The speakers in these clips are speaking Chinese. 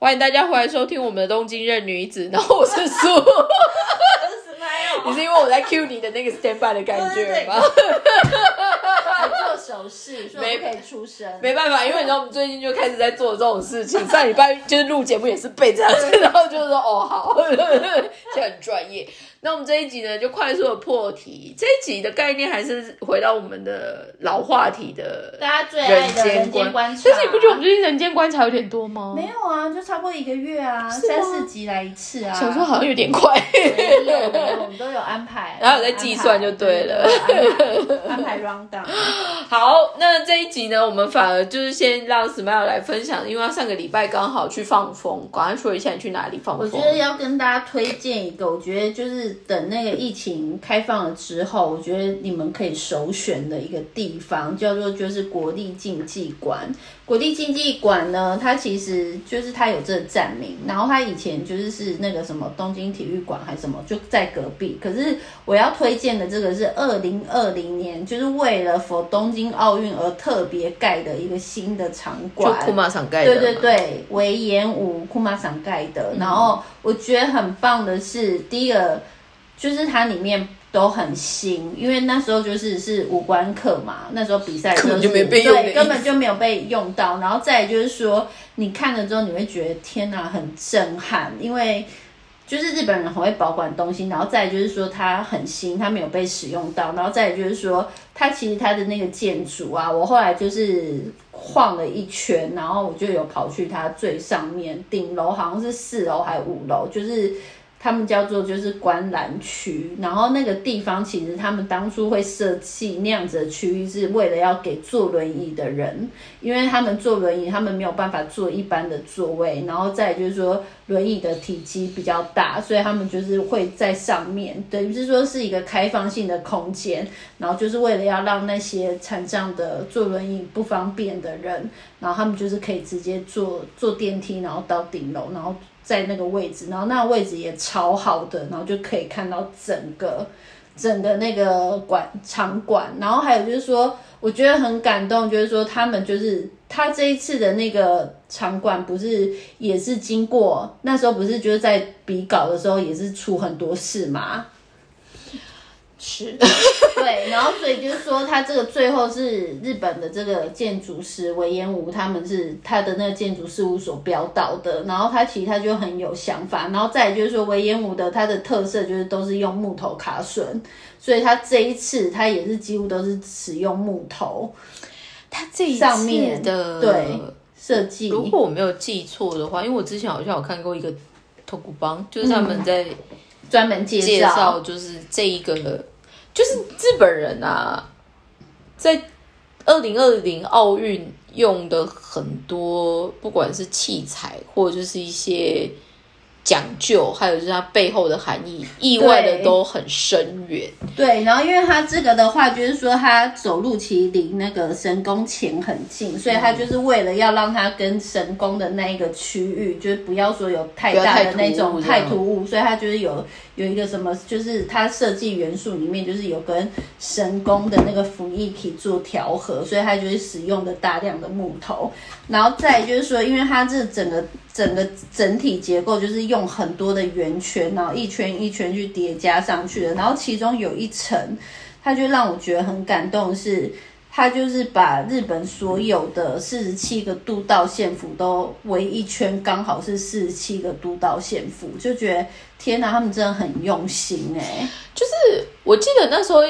欢迎大家回来收听我们的东京任女子，然后我是苏，你是因为我在 cue 你的那个 stand by 的感觉吗？手势，说没不可以出声。没办法，因为你知道我们最近就开始在做这种事情，上礼拜就是录节目也是被这样子，然后就是说哦好，就很专业。那我们这一集呢，就快速的破题。这一集的概念还是回到我们的老话题的大家最爱的人间观察，但是你不觉得我们最近人间观察有点多吗？没有啊？就差不多一个月啊，三四集来一次啊。想说好像有点快，没有没有，我们都有安排，然后有在计算就对了安排安排 round down。好，好那这一集呢，我们反而就是先让 Smile 来分享，因为他上个礼拜刚好去放风，赶快说一下你去哪里放风。我觉得要跟大家推荐一个，我觉得就是等那个疫情开放了之后，我觉得你们可以首选的一个地方，叫做就是国立竞技馆。国立竞技馆呢，它其实就是它有这个站名，然后它以前就是是那个什么东京体育馆还是什么，就在隔壁。可是我要推荐的这个是二零二零年，就是为了佛东京奥运而特别盖的一个新的场馆，就库马场盖的。对对对，维演武库马场盖的。然后我觉得很棒的是，第一个就是它里面。都很新，因为那时候就是是五官课嘛，那时候比赛根本就没被用，对，根本就没有被用到。然后再就是说，你看了之后你会觉得天哪，很震撼，因为就是日本人很会保管东西。然后再就是说，它很新，它没有被使用到。然后再就是说，它其实它的那个建筑啊，我后来就是晃了一圈，然后我就有跑去它最上面顶楼，好像是四楼还是五楼，就是。他们叫做就是观览区，然后那个地方其实他们当初会设计那样子的区域，是为了要给坐轮椅的人，因为他们坐轮椅，他们没有办法坐一般的座位，然后再就是说轮椅的体积比较大，所以他们就是会在上面，等于是说是一个开放性的空间，然后就是为了要让那些残障的坐轮椅不方便的人，然后他们就是可以直接坐坐电梯，然后到顶楼，然后。在那个位置，然后那位置也超好的，然后就可以看到整个整个那个馆场馆，然后还有就是说，我觉得很感动，就是说他们就是他这一次的那个场馆，不是也是经过那时候不是就是在比稿的时候也是出很多事嘛。是，对，然后所以就是说，他这个最后是日本的这个建筑师维彦武，他们是他的那个建筑事务所标到的，然后他其实他就很有想法，然后再就是说维彦武的他的特色就是都是用木头卡榫，所以他这一次他也是几乎都是使用木头，他这一次的对设计，如果我没有记错的话，因为我之前好像有看过一个托古邦，就是他们在专门介绍，就是这一个。就是日本人啊，在二零二零奥运用的很多，不管是器材或者就是一些。讲究，还有就是它背后的含义，意外的都很深远。对，然后因为它这个的话，就是说它走路其实离那个神宫前很近，所以它就是为了要让它跟神宫的那一个区域，就是不要说有太大的那种太突兀，所以它就是有有一个什么，就是它设计元素里面就是有跟神宫的那个服役体做调和，所以它就是使用的大量的木头。然后再就是说，因为它这整个。整个整体结构就是用很多的圆圈，然后一圈一圈去叠加上去的。然后其中有一层，它就让我觉得很感动，是它就是把日本所有的四十七个都道县府都围一圈，刚好是四十七个都道县府，就觉得天哪，他们真的很用心哎！就是我记得那时候。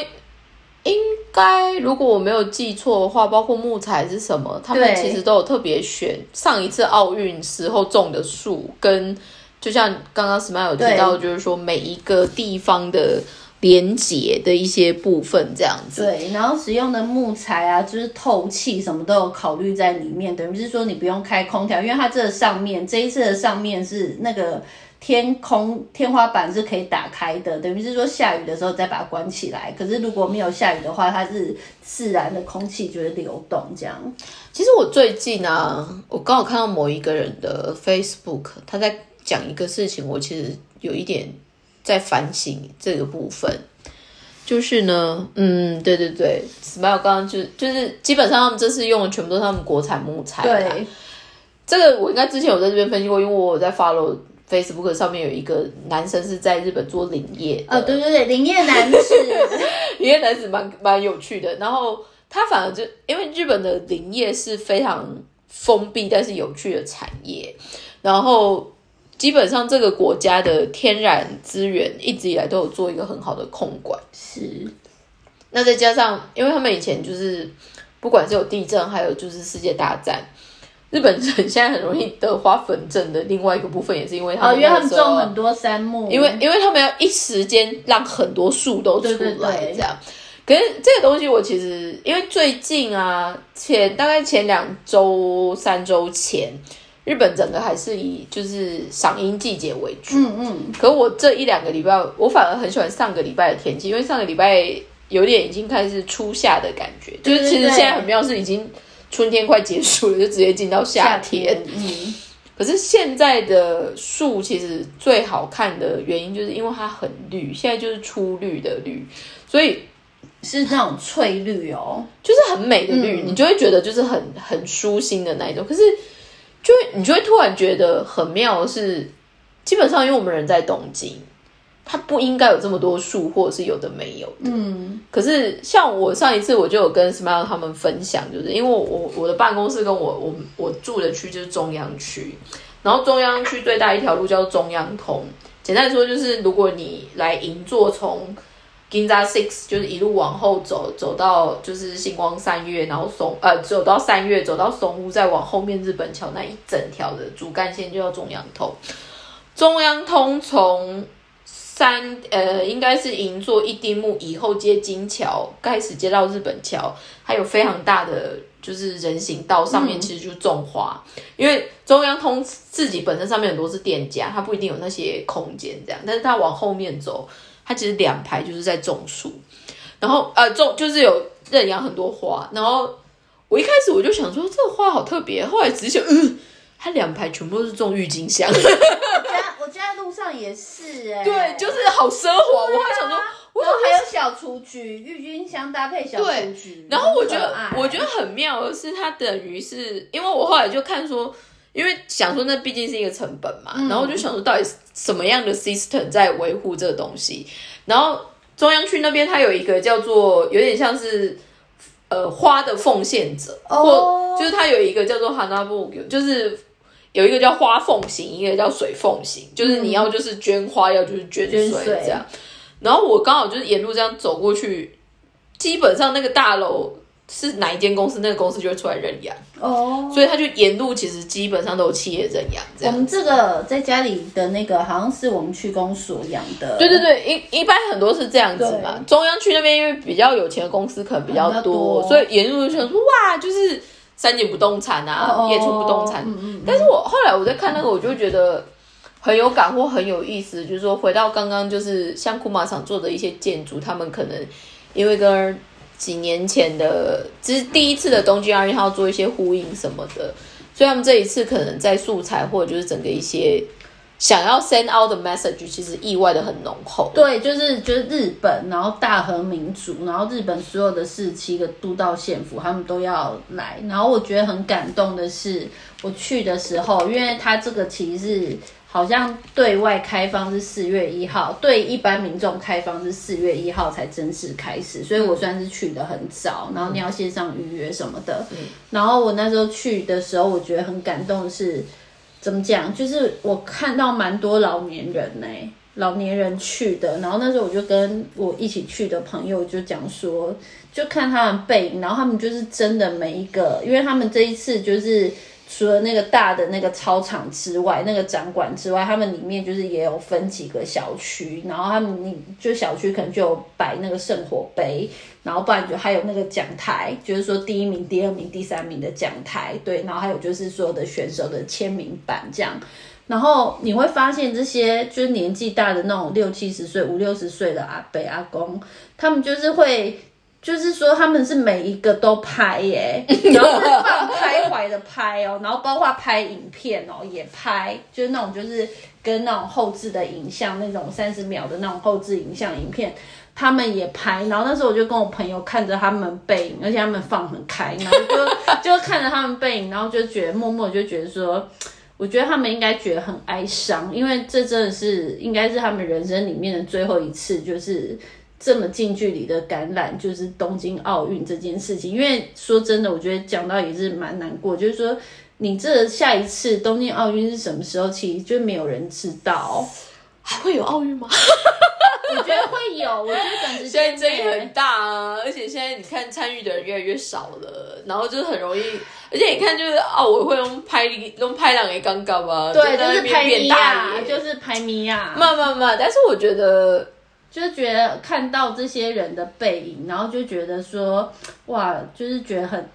应该，如果我没有记错的话，包括木材是什么，他们其实都有特别选上一次奥运时候种的树，跟就像刚刚 Smile 有提到，就是说每一个地方的连接的一些部分这样子。对，然后使用的木材啊，就是透气什么都有考虑在里面，等于是说你不用开空调，因为它这上面这一次的上面是那个。天空天花板是可以打开的，等于是说下雨的时候再把它关起来。可是如果没有下雨的话，它是自然的空气就会流动这样。其实我最近啊，我刚好看到某一个人的 Facebook，他在讲一个事情，我其实有一点在反省这个部分。就是呢，嗯，对对对，Smile 刚刚就就是基本上他们这次用的全部都是他们国产木材。对。这个我应该之前有在这边分析过，因为我在 follow Facebook 上面有一个男生是在日本做林业哦，对对对，林业男士，林业男子蛮蛮有趣的。然后他反而就因为日本的林业是非常封闭但是有趣的产业，然后基本上这个国家的天然资源一直以来都有做一个很好的控管。是，那再加上因为他们以前就是不管是有地震，还有就是世界大战。日本人现在很容易得花粉症的另外一个部分，也是因为他们因为他们种很多杉木，因为因为他们要一时间让很多树都出来，这样。可是这个东西我其实因为最近啊，前大概前两周、三周前，日本整个还是以就是赏樱季节为主。嗯嗯。可我这一两个礼拜，我反而很喜欢上个礼拜的天气，因为上个礼拜有点已经开始初夏的感觉，就是其实现在很妙是已经。春天快结束了，就直接进到夏天。嗯，可是现在的树其实最好看的原因，就是因为它很绿，现在就是初绿的绿，所以是那种翠绿哦，就是很美的绿，你就会觉得就是很很舒心的那一种。可是，就你就会突然觉得很妙的是，基本上因为我们人在东京。它不应该有这么多树，或者是有的没有的。嗯，可是像我上一次我就有跟 Smile 他们分享，就是因为我我的办公室跟我我我住的区就是中央区，然后中央区最大一条路叫中央通。简单说，就是如果你来银座从 Ginza Six，就是一路往后走，走到就是星光三月，然后松呃走到三月，走到松屋，再往后面日本桥那一整条的主干线就叫中央通。中央通从三呃，应该是银座一丁目以后接金桥，开始接到日本桥，还有非常大的就是人行道上面其实就种花，因为中央通自己本身上面很多是店家，它不一定有那些空间这样，但是它往后面走，它其实两排就是在种树，然后呃种就是有认养很多花，然后我一开始我就想说这个花好特别，后来仔细想，嗯，它两排全部都是种郁金香。我家 我家路上也是哎，对，就是好奢华。我还想说，然后还有小雏菊，郁金香搭配小雏菊。然后我觉得，我觉得很妙的是，它等于是，因为我后来就看说，因为想说那毕竟是一个成本嘛，然后我就想说，到底什么样的 system 在维护这个东西？然后中央区那边它有一个叫做，有点像是呃花的奉献者，或就是它有一个叫做 Hanabu，就是。有一个叫花凤型，一个叫水凤型，就是你要就是捐花，要就是捐水这样。然后我刚好就是沿路这样走过去，基本上那个大楼是哪一间公司，那个公司就会出来认养哦。所以他就沿路其实基本上都有企业认养。我们这个在家里的那个好像是我们区公所养的。对对对，一一般很多是这样子嘛。中央区那边因为比较有钱的公司可能比较多，所以沿路就想说哇，就是。三井不动产啊，野村不动产，但是我后来我在看那个，我就觉得很有感或很有意思，就是说回到刚刚，就是像库马厂做的一些建筑，他们可能因为跟几年前的，这是第一次的东京奥运，他要做一些呼应什么的，所以他们这一次可能在素材或者就是整个一些。想要 send out 的 message 其实意外的很浓厚。对，就是就是日本，然后大和民族，然后日本所有的四七个都道县府，他们都要来。然后我觉得很感动的是，我去的时候，因为他这个其实是好像对外开放是四月一号，对一般民众开放是四月一号才正式开始，所以我算是去的很早。然后你要线上预约什么的。然后我那时候去的时候，我觉得很感动的是。怎么讲？就是我看到蛮多老年人呢，老年人去的。然后那时候我就跟我一起去的朋友就讲说，就看他们背影，然后他们就是真的每一个，因为他们这一次就是。除了那个大的那个操场之外，那个展馆之外，他们里面就是也有分几个小区，然后他们你就小区可能就摆那个圣火杯，然后不然就还有那个讲台，就是说第一名、第二名、第三名的讲台，对，然后还有就是所有的选手的签名板这样，然后你会发现这些就是年纪大的那种六七十岁、五六十岁的阿伯阿公，他们就是会。就是说他们是每一个都拍耶，然后是放开怀的拍哦，然后包括拍影片哦也拍，就是那种就是跟那种后置的影像那种三十秒的那种后置影像影片，他们也拍。然后那时候我就跟我朋友看着他们背影，而且他们放很开，然后就 就看着他们背影，然后就觉得默默就觉得说，我觉得他们应该觉得很哀伤，因为这真的是应该是他们人生里面的最后一次，就是。这么近距离的感染，就是东京奥运这件事情。因为说真的，我觉得讲到也是蛮难过。就是说，你这下一次东京奥运是什么时候？其实就没有人知道，还会有奥运吗？我觉得会有。我觉得短时间现在争议很大啊，而且现在你看参与的人越来越少了，然后就是很容易，而且你看就是奥委会用拍用拍两个刚刚吧，对，就是拍米亚，就是拍米亚，慢慢慢。但是我觉得。就觉得看到这些人的背影，然后就觉得说，哇，就是觉得很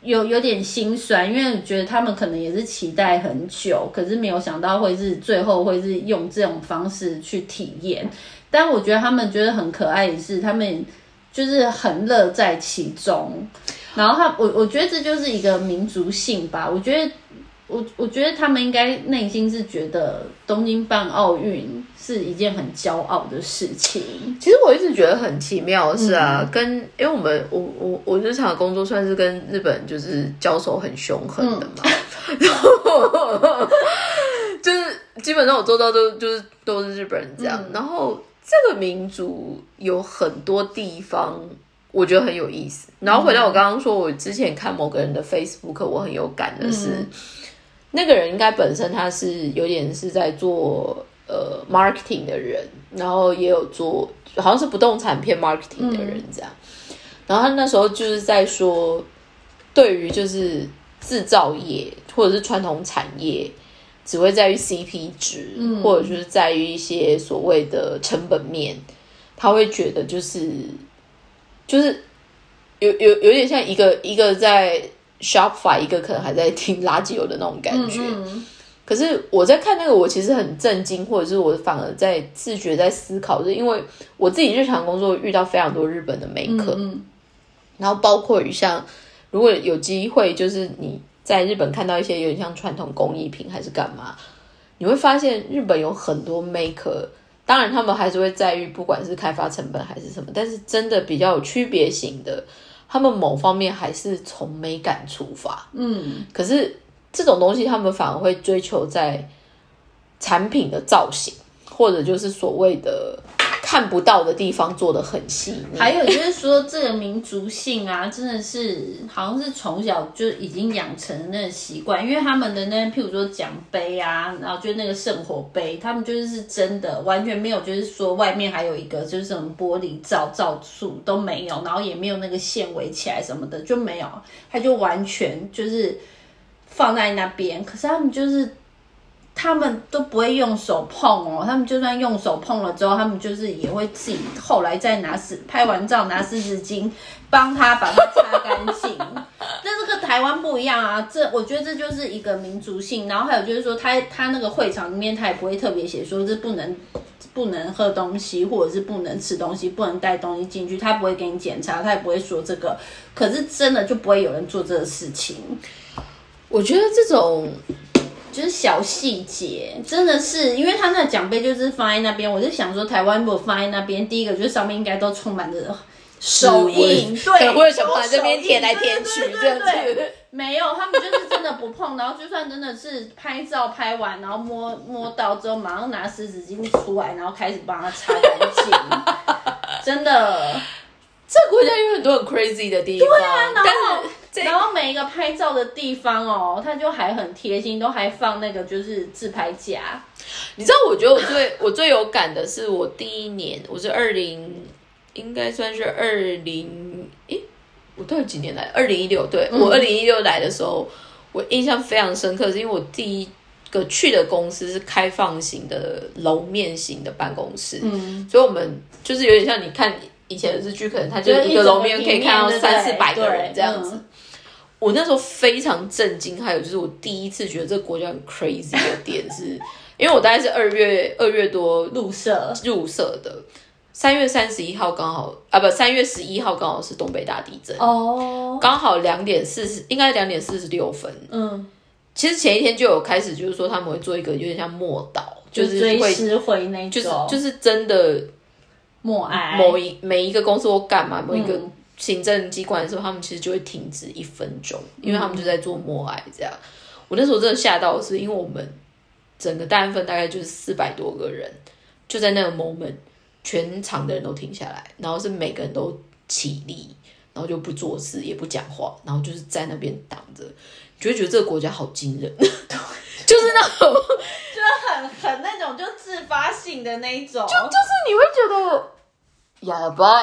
有有点心酸，因为觉得他们可能也是期待很久，可是没有想到会是最后会是用这种方式去体验。但我觉得他们觉得很可爱的是，他们就是很乐在其中。然后他，我我觉得这就是一个民族性吧。我觉得。我我觉得他们应该内心是觉得东京办奥运是一件很骄傲的事情。其实我一直觉得很奇妙，是啊，跟因为我们我我我日常工作算是跟日本就是交手很凶狠的嘛，然后 就是基本上我做到都就是都是日本人这样。然后这个民族有很多地方我觉得很有意思。然后回到我刚刚说，我之前看某个人的 Facebook，我很有感的是。那个人应该本身他是有点是在做呃 marketing 的人，然后也有做好像是不动产片 marketing 的人这样。然后他那时候就是在说，对于就是制造业或者是传统产业，只会在于 CP 值，或者就是在于一些所谓的成本面，他会觉得就是就是有有有点像一个一个在。Shopify 一个可能还在听垃圾油的那种感觉，可是我在看那个，我其实很震惊，或者是我反而在自觉在思考，是因为我自己日常工作遇到非常多日本的美客，然后包括于像如果有机会，就是你在日本看到一些有点像传统工艺品还是干嘛，你会发现日本有很多 maker，当然他们还是会在于不管是开发成本还是什么，但是真的比较有区别型的。他们某方面还是从美感出发，嗯，可是这种东西他们反而会追求在产品的造型，或者就是所谓的。看不到的地方做的很细腻，还有就是说这个民族性啊，真的是好像是从小就已经养成那个习惯，因为他们的那譬如说奖杯啊，然后就那个圣火杯，他们就是是真的完全没有，就是说外面还有一个就是什么玻璃罩罩住都没有，然后也没有那个线围起来什么的就没有，他就完全就是放在那边，可是他们就是。他们都不会用手碰哦，他们就算用手碰了之后，他们就是也会自己后来再拿湿拍完照拿湿纸巾帮他把它擦干净。但这个台湾不一样啊，这我觉得这就是一个民族性。然后还有就是说，他他那个会场里面他也不会特别写说这不能不能喝东西，或者是不能吃东西，不能带东西进去，他不会给你检查，他也不会说这个。可是真的就不会有人做这个事情。我觉得这种。就是小细节，真的是，因为他那奖杯就是放在那边，我就想说，台湾如果放在那边，第一个就是上面应该都充满着手印，对，或者想把这边舔来舔去，对对对，没有，他们就是真的不碰，然后就算真的是拍照拍完，然后摸摸到之后，马上拿湿纸巾出来，然后开始帮他擦干净，真的，这国家有很多很 crazy 的地方，对啊，然后。然后每一个拍照的地方哦，他就还很贴心，都还放那个就是自拍架。你知道，我觉得我最我最有感的是我第一年，我是二零，应该算是二零，诶，我到底几年来？二零一六，对我二零一六来的时候，我印象非常深刻，是因为我第一个去的公司是开放型的楼面型的办公室，嗯，所以我们就是有点像你看以前的日剧，可能它就一个楼面可以看到三四百个人这样子。我那时候非常震惊，还有就是我第一次觉得这个国家很 crazy 的点是，因为我大概是二月二月多入社入社的，三月三十一号刚好啊，不，三月十一号刚好是东北大地震，哦，刚好两点四十，应该两点四十六分。嗯，其实前一天就有开始，就是说他们会做一个有点像默祷，就是会那种，就是就是真的默哀，某一每一个公司或干嘛，某一个嗯行政机关的时候，他们其实就会停止一分钟，因为他们就在做默哀这样。我那时候真的吓到的是，因为我们整个大安分大概就是四百多个人，就在那个 moment，全场的人都停下来，然后是每个人都起立，然后就不做事也不讲话，然后就是在那边挡着，你就会觉得这个国家好惊人，就是那种。就很很那种就自发性的那一种，就就是你会觉得哑巴，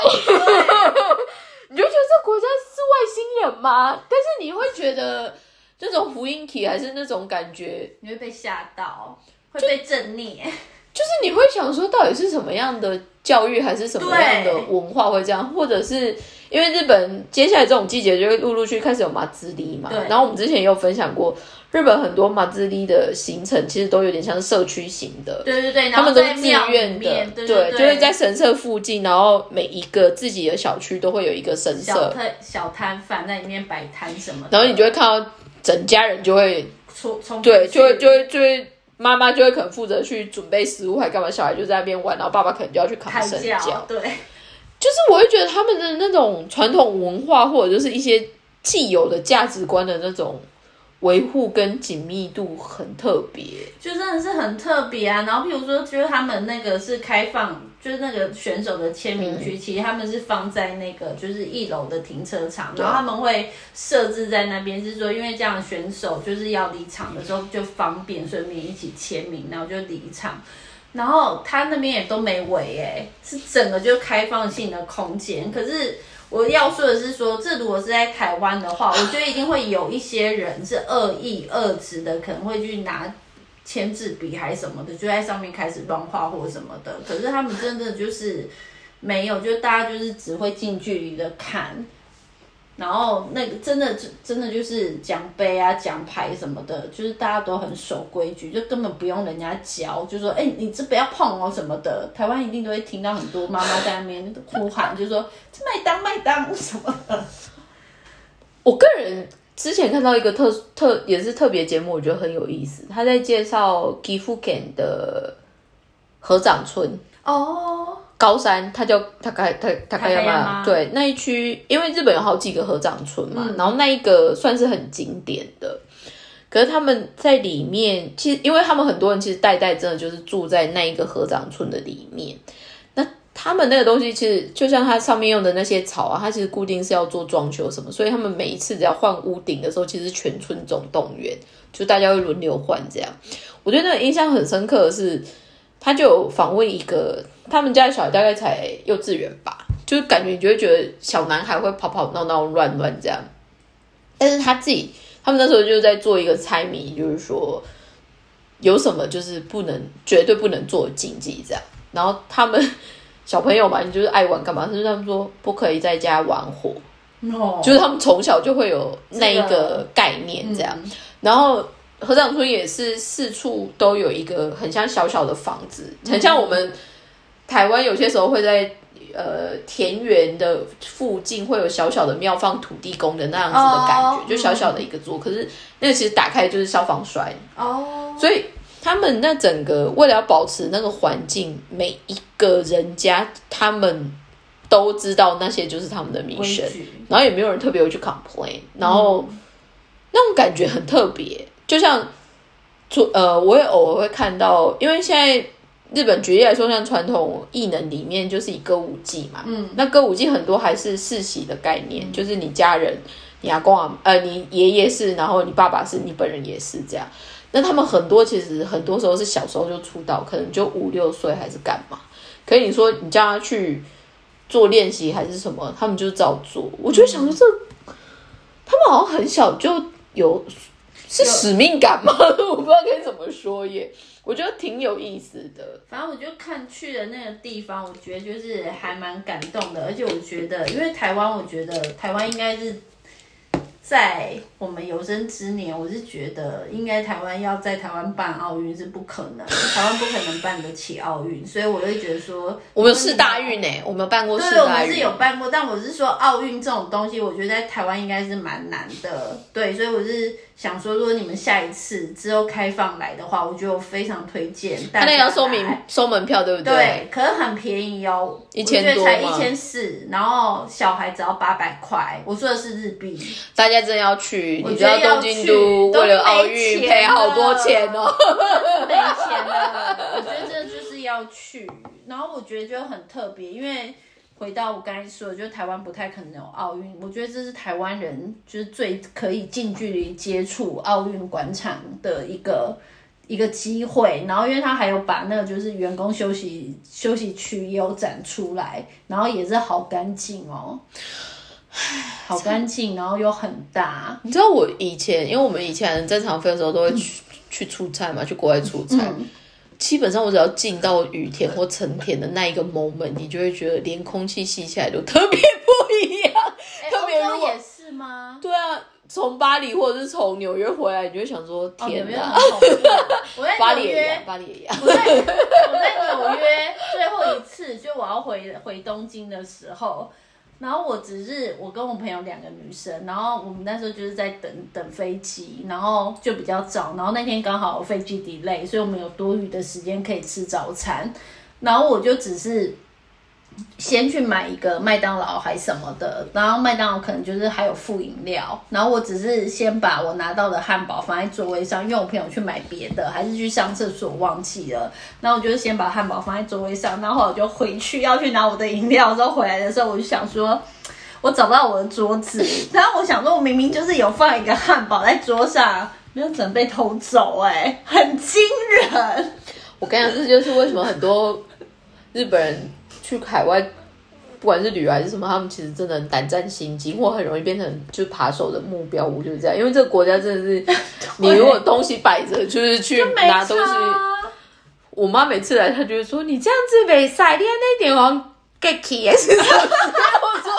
你就觉得这国家是外星人吗？但是你会觉得这种福音体还是那种感觉，你会被吓到，会被震裂。就是你会想说，到底是什么样的教育，还是什么样的文化会这样，或者是因为日本接下来这种季节就会陆陆续开始有马自立嘛，然后我们之前也有分享过，日本很多马自立的行程其实都有点像社区型的，对对对，他们都是自愿的面，，对对，对，就会在神社附近，然后每一个自己的小区都会有一个神小社，摊小摊贩在里面摆摊什么的，然后你就会看到整家人就会，冲冲对，就会就会就会妈妈就会可能负责去准备食物，还干嘛，小孩就在那边玩，然后爸爸可能就要去扛神轿，教，对，就是我会觉得他们的那种传统文化，或者就是一些既有的价值观的那种维护跟紧密度很特别，就真的是很特别啊。然后譬如说，就是他们那个是开放，就是那个选手的签名嗯区，其实他们是放在那个就是一楼的停车场，然后他们会设置在那边，是说因为这样选手就是要离场的时候就方便，顺便一起签名，然后就离场。然后他那边也都没围诶，是整个就开放性的空间。可是我要说的是说，这如果是在台湾的话，我觉得一定会有一些人是恶意恶质的，可能会去拿签字笔还是什么的，就在上面开始乱画或什么的。可是他们真的就是没有，就大家就是只会近距离的看。然后那个真的真的就是奖杯啊、奖牌什么的，就是大家都很守规矩，就根本不用人家教，就说哎、你这不要碰哦什么的。台湾一定都会听到很多妈妈在那边呼喊，就说这麦当麦当什么的。我个人之前看到一个特特也是特别节目，我觉得很有意思。他在介绍岐阜县的河长村哦，高山，他叫他开他他开高嘛，对那一区，因为日本有好几个合掌村嘛，嗯然后那一个算是很经典的。可是他们在里面，其实因为他们很多人其实代代真的就是住在那一个合掌村的里面。那他们那个东西其实就像它上面用的那些草啊，它其实固定是要做装修什么，所以他们每一次只要换屋顶的时候，其实全村总动员，就大家会轮流换这样。我觉得那个印象很深刻的是，他就有访问一个他们家的小孩，大概才幼稚园吧，就是感觉你就会觉得小男孩会跑跑闹闹乱乱这样，但是他自己他们那时候就在做一个猜谜，就是说有什么就是不能绝对不能做禁忌这样，然后他们小朋友嘛，你就是爱玩干嘛？就是他们说不可以在家玩火，哦，就是他们从小就会有那一这个个概念这样。嗯。然后河长村也是四处都有一个很像小小的房子，很像我们台湾有些时候会在呃田园的附近会有小小的庙放土地公的那样子的感觉，哦就小小的一个座，可是那个其实打开就是消防栓，哦，所以他们那整个为了要保持那个环境，每一个人家他们都知道那些就是他们的名规声，然后也没有人特别会去 complain，然后、那种感觉很特别，就像，做呃，我也偶尔会看到，因为现在日本举例来说，像传统艺能里面就是以歌舞伎嘛，嗯，那歌舞伎很多还是世袭的概念，就是你家人，你阿公啊，呃，你爷爷是，然后你爸爸是，你本人也是这样。那他们很多其实很多时候是小时候就出道，可能就五六岁还是干嘛。可是你说你叫他去做练习还是什么，他们就照做。我就想说这，他们好像很小就有是使命感吗？我不知道该怎么说耶。我觉得挺有意思的。反正我就看去的那个地方，我觉得就是还蛮感动的，而且我觉得，因为台湾，我觉得台湾应该是在我们有生之年，我是觉得应该台湾要在台湾办奥运是不可能，台湾不可能办得起奥运，所以我会觉得说，我们是大运呢，我们办过世对，我，们是有办过，但我是说奥运这种东西，我觉得在台湾应该是蛮难的，对，所以我是想说，如果你们下一次之后开放来的话，我觉得我非常推荐大家他那个要收来明收门票，对不对？对，可是很便宜哦，1000我觉得才一千四，然后小孩只要八百块，我说的是日币。大家真的要去，我你知道觉得要东京去都都为了奥没运钱赔好多了钱哦。没钱了，我觉得这就是要去。然后我觉得就很特别，因为回到我刚才说的，就是台湾不太可能有奥运，我觉得这是台湾人就是最可以近距离接触奥运广场的一个。一个机会，然后因为他还有把那个就是员工休息休息区也有展出来，然后也是好干净哦，好干净，然后又很大，你知道我以前，因为我们以前正常飞的时候都会去、去出差嘛，去国外出差。嗯基本上我只要进到雨天或成田的那一个 moment，你就会觉得连空气吸起来都特别不一样。特别如果欧洲也是吗？对啊，从巴黎或者是从纽约回来，你就会想说天哪，约很恐怖。我在 巴黎也一样，，巴黎也一样。我在我在纽约最后一次，就我要回回东京的时候，然后我只是我跟我朋友两个女生，然后我们那时候就是在等等飞机，然后就比较早，然后那天刚好飞机 delay，所以我们有多余的时间可以吃早餐，然后我就只是。先去买一个麦当劳还什么的，然后麦当劳可能就是还有附饮料，然后我只是先把我拿到的汉堡放在座位上，因为我朋友去买别的，还是去上厕所忘记了，然后我就先把汉堡放在座位上，然后我就回去要去拿我的饮料，之后回来的时候我就想说。我找不到我的桌子，然后我想说，我明明就是有放一个汉堡在桌上，没有准备偷走、哎，很惊人。我跟你讲，这就是为什么很多日本人去海外，不管是旅游还是什么，他们其实真的很胆战心惊，或很容易变成就是扒手的目标我，就是这样。因为这个国家真的是，你如果东西摆着，就是去没拿东西。我妈每次来，她就会说：“你这样子没晒，你那点王 get 也是。”我说：“我说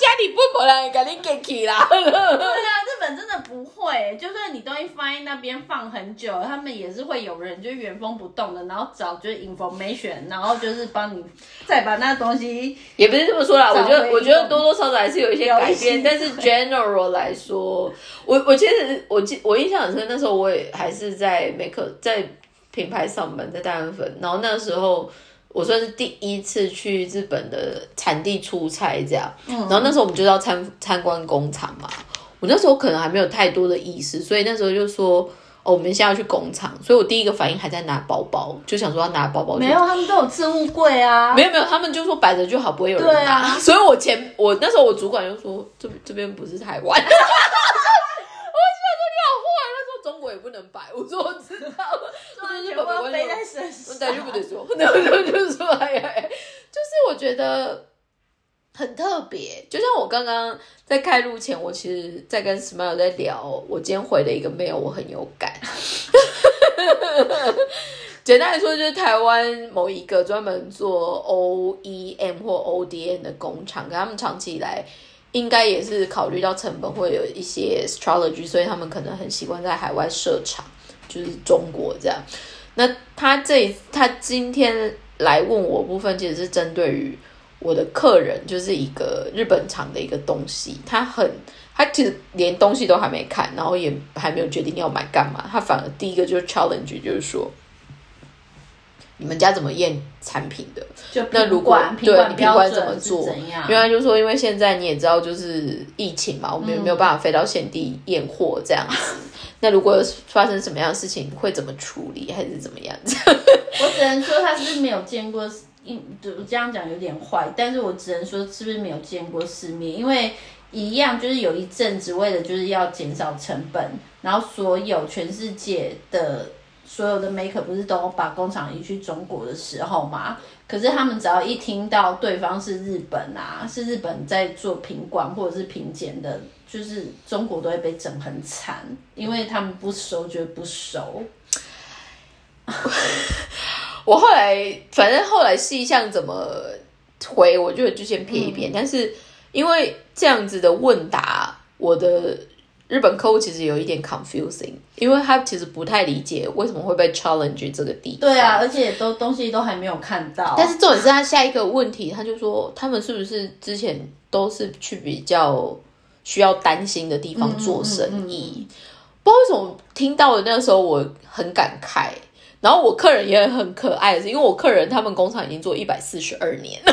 家里不可能给你 get key 啦。”对啊，日本真的不会，就算你东西放在那边放很久，他们也是会有人就原封不动的，然后找就是 information，然后就是帮你再把那东西。也不是这么说啦，我找觉得我觉得多多少少还是有一些改变，但是 general 来说，我我其实我记我印象很深，那时候我也还是在美可在品牌上班，在大安粉，然后那时候我算是第一次去日本的产地出差，这样，然后那时候我们就要参参观工厂嘛，我那时候可能还没有太多的意识，所以那时候就说。哦，我们现在要去工厂，所以我第一个反应还在拿包包，就想说要拿包包去没有，他们都有置物柜啊。没有没有，他们就说摆着就好，不会有人拿。对啊所以我前我那时候我主管就说这这边不是台湾，他说中国也不能摆，我说我知道，我说日本不会背在身上。大丈夫ですよ。然后就就说哎呀，哎就是我觉得很特别。就像我刚刚在开录前，我其实在跟 Smile 在聊，我今天回了一个 mail，我很有感。简单来说，就是台湾某一个专门做 OEM 或 ODM 的工厂，跟他们长期以来 应该也是考虑到成本会有一些 strategy，所以他们可能很习惯在海外设厂，就是中国这样。那他这他今天来问我部分，其实是针对于我的客人，就是一个日本厂的一个东西，他很他其实连东西都还没看，然后也还没有决定要买干嘛，他反而第一个就是 challenge，就是说。你们家怎么验产品的？就那如果对你品管怎么做怎样？因为他就说，因为现在你也知道，就是疫情嘛，我们也没有办法飞到现地验货这样子。那如果发生什么样的事情，会怎么处理，还是怎么样子？我只能说他是不是没有见过，因我这样讲有点坏，但是我只能说是不是没有见过世面，因为一样就是有一阵子为了就是要减少成本，然后所有全世界的所有的 maker 不是都把工厂移去中国的时候嘛？可是他们只要一听到对方是日本啊，是日本在做品管或者是品检的，就是中国都会被整很惨，因为他们不熟觉得不熟。我后来反正后来细项怎么回，我觉得就先撇一撇。但是因为这样子的问答，我的日本客户其实有一点 confusing，因为他其实不太理解为什么会被 challenge 这个地方。对啊，而且都东西都还没有看到。但是重点是他下一个问题，他就说他们是不是之前都是去比较需要担心的地方做生意？不知道为什么听到的那个时候我很感慨，然后我客人也很可爱的是，因为我客人他们工厂已经做一百四十二年。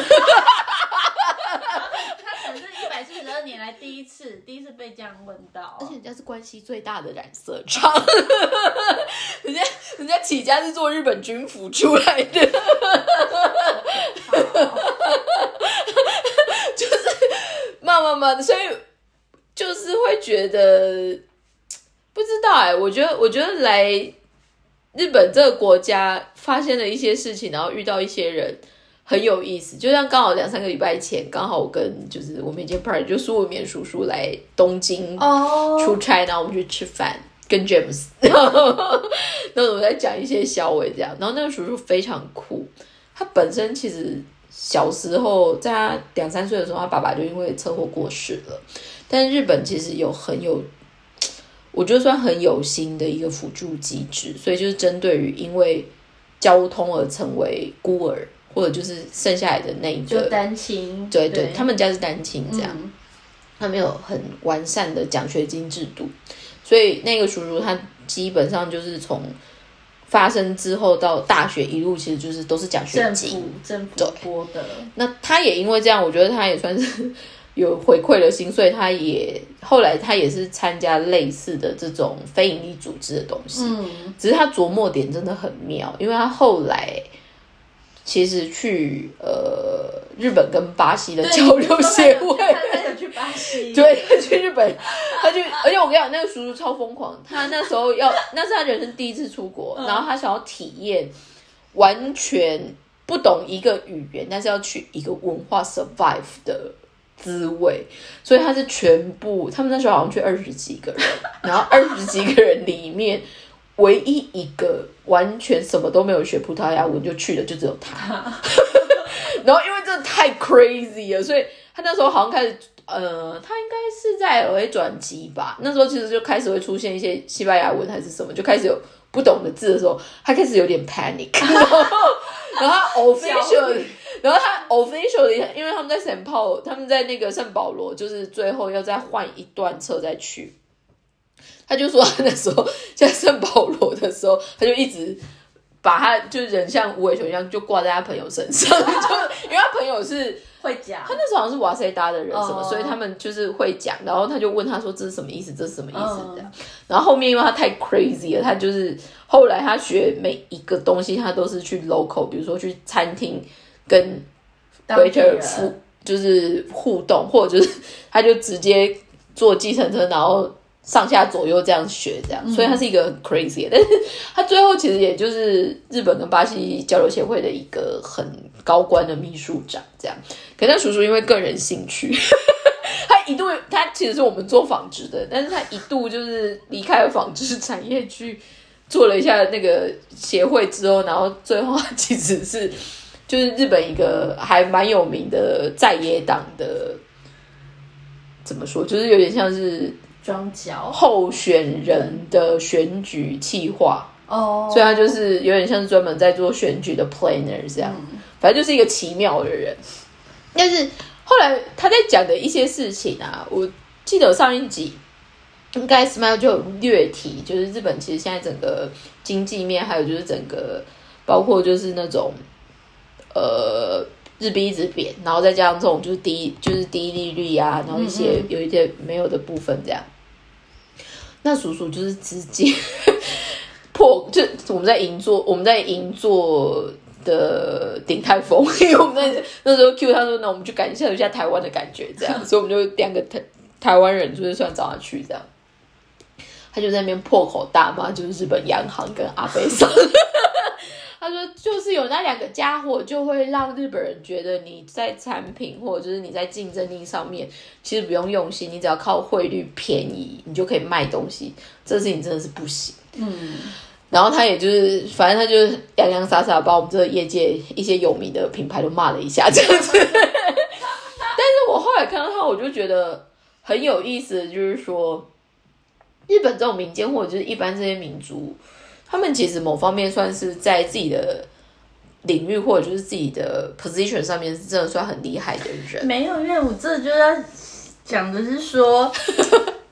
第一次，第一次被这样问到，而且人家是关系最大的染色厂，人家人家起家是做日本军服出来的，就是慢慢慢的，所以就是会觉得不知道哎，我觉得我觉得来日本这个国家发现了一些事情，然后遇到一些人。很有意思，就像刚好两三个礼拜前，刚好我跟就是我们一间 party，就苏文绵叔叔来东京出差，然后我们去吃饭，跟 James，然后我在讲一些小伟这样，然后那个叔叔非常酷，他本身其实小时候在他两三岁的时候，他爸爸就因为车祸过世了，但日本其实有很有，我觉得算很有心的一个辅助机制，所以就是针对于因为交通而成为孤儿。或者就是剩下来的那一个，就单亲，对对，他们家是单亲这样，他没有很完善的奖学金制度，所以那个叔叔他基本上就是从发生之后到大学一路，其实就是都是奖学金，政府拨的。那他也因为这样，我觉得他也算是有回馈了心，所以他也后来他也是参加类似的这种非营利组织的东西，嗯，只是他琢磨点真的很妙，因为他后来。其实去呃日本跟巴西的交流协会，他有去巴西，对，他去日本，他去，而且我跟你讲，那个叔叔超疯狂，他 那时候要，那是他人生第一次出国，然后他想要体验完全不懂一个语言，但是要去一个文化 survive 的滋味，所以他是全部，他们那时候好像去二十几个人，然后二十几个人里面。唯一一个完全什么都没有学葡萄牙文就去的就只有他，然后因为这太 crazy 了，所以他那时候好像开始，呃，他应该是在 LA 转机吧。那时候其实就开始会出现一些西班牙文还是什么，就开始有不懂的字的时候，他开始有点 panic。然后 official，然后他 official，因为他们在圣保，他们在那个圣保罗，就是最后要再换一段车再去。他就说，他那时候在圣保罗的时候，他就一直把他就人像无尾熊一样，就挂在他朋友身上，就因为他朋友是 会讲，他那时候好像是瓦塞达的人什么，所以他们就是会讲。然后他就问他说：“这是什么意思？这是什么意思？”这样。然后后面因为他太 crazy 了，他就是后来他学每一个东西，他都是去 local，比如说去餐厅跟 waiter 互就是互动，或者就是他就直接坐计程车，然后。上下左右这样学，这样，所以他是一个很 crazy，但是他最后其实也就是日本跟巴西交流协会的一个很高官的秘书长，这样。可那叔叔因为个人兴趣，他一度他其实是我们做纺织的，但是他一度就是离开了纺织产业去做了一下那个协会之后，然后最后他其实是就是日本一个还蛮有名的在野党的，怎么说，就是有点像是。装脚。候选人的选举计划。哦，所以他就是有点像是专门在做选举的 planner 这样，反正就是一个奇妙的人。但是后来他在讲的一些事情啊，我记得上一集应该 Smile 就有略提，就是日本其实现在整个经济面，还有就是整个包括就是那种呃日币一直贬，然后再加上这种就是低就是低利率啊，然后一些有一些没有的部分这样。那叔叔就是直接 破，就我们在银座，我们在银座的顶泰丰，因为我们在那时候 Q 他说，那我们就感受一下台湾的感觉，这样，所以我们就两个台台湾人，就是算找他去这样，他就在那边破口大骂，就是日本央行跟阿贝桑。他说：“就是有那两个家伙，就会让日本人觉得你在产品或者就是你在竞争力上面，其实不用用心，你只要靠汇率便宜，你就可以卖东西。这事情真的是不行。嗯，然后他也就是，反正他就是洋洋洒洒把我们这个业界一些有名的品牌都骂了一下，这样子。但是我后来看到他，我就觉得很有意思就是说，日本这种民间或者就是一般这些民族，他们其实某方面算是在自己的领域或者就是自己的 position 上面是真的算很厉害的人。没有，因为我这就要讲的是说。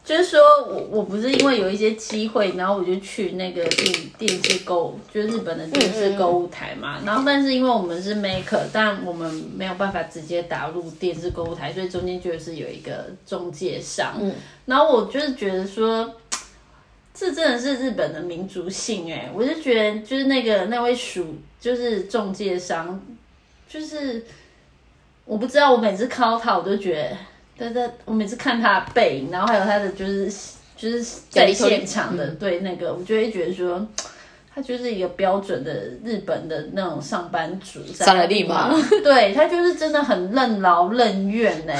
就是说我我不是因为有一些机会，然后我就去那个电电视购，就是日本的电视购物台嘛。然后但是因为我们是 maker，但我们没有办法直接打入电视购物台，所以中间就是有一个中介商。嗯然后我就是觉得说，这真的是日本的民族性哎，我就觉得就是那个那位属就是中介商，就是我不知道，我每次看到他，我都觉得。对对，我每次看他的背影，然后还有他的就是就是在现场的对那个，我就会觉得说，他就是一个标准的日本的那种上班族，上来立马，对他就是真的很任劳任怨呢。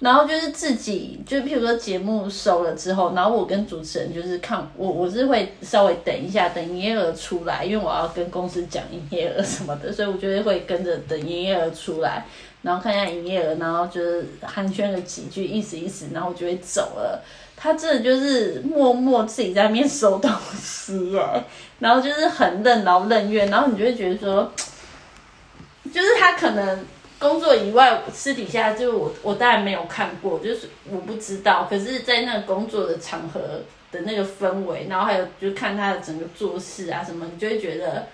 然后就是自己，就譬如说节目收了之后，然后我跟主持人就是看我，我是会稍微等一下，等营业额出来，因为我要跟公司讲营业额什么的，所以我就会会跟着等营业额出来。然后看一下营业额，然后就是寒暄了几句，意思意思，然后我就会走了。他真的就是默默自己在那边收东西哎，然后就是很任劳任怨，然后你就会觉得说，就是他可能工作以外，私底下就我我当然没有看过，就是我不知道。可是，在那个工作的场合的那个氛围，然后还有就看他的整个做事啊什么，你就会觉得。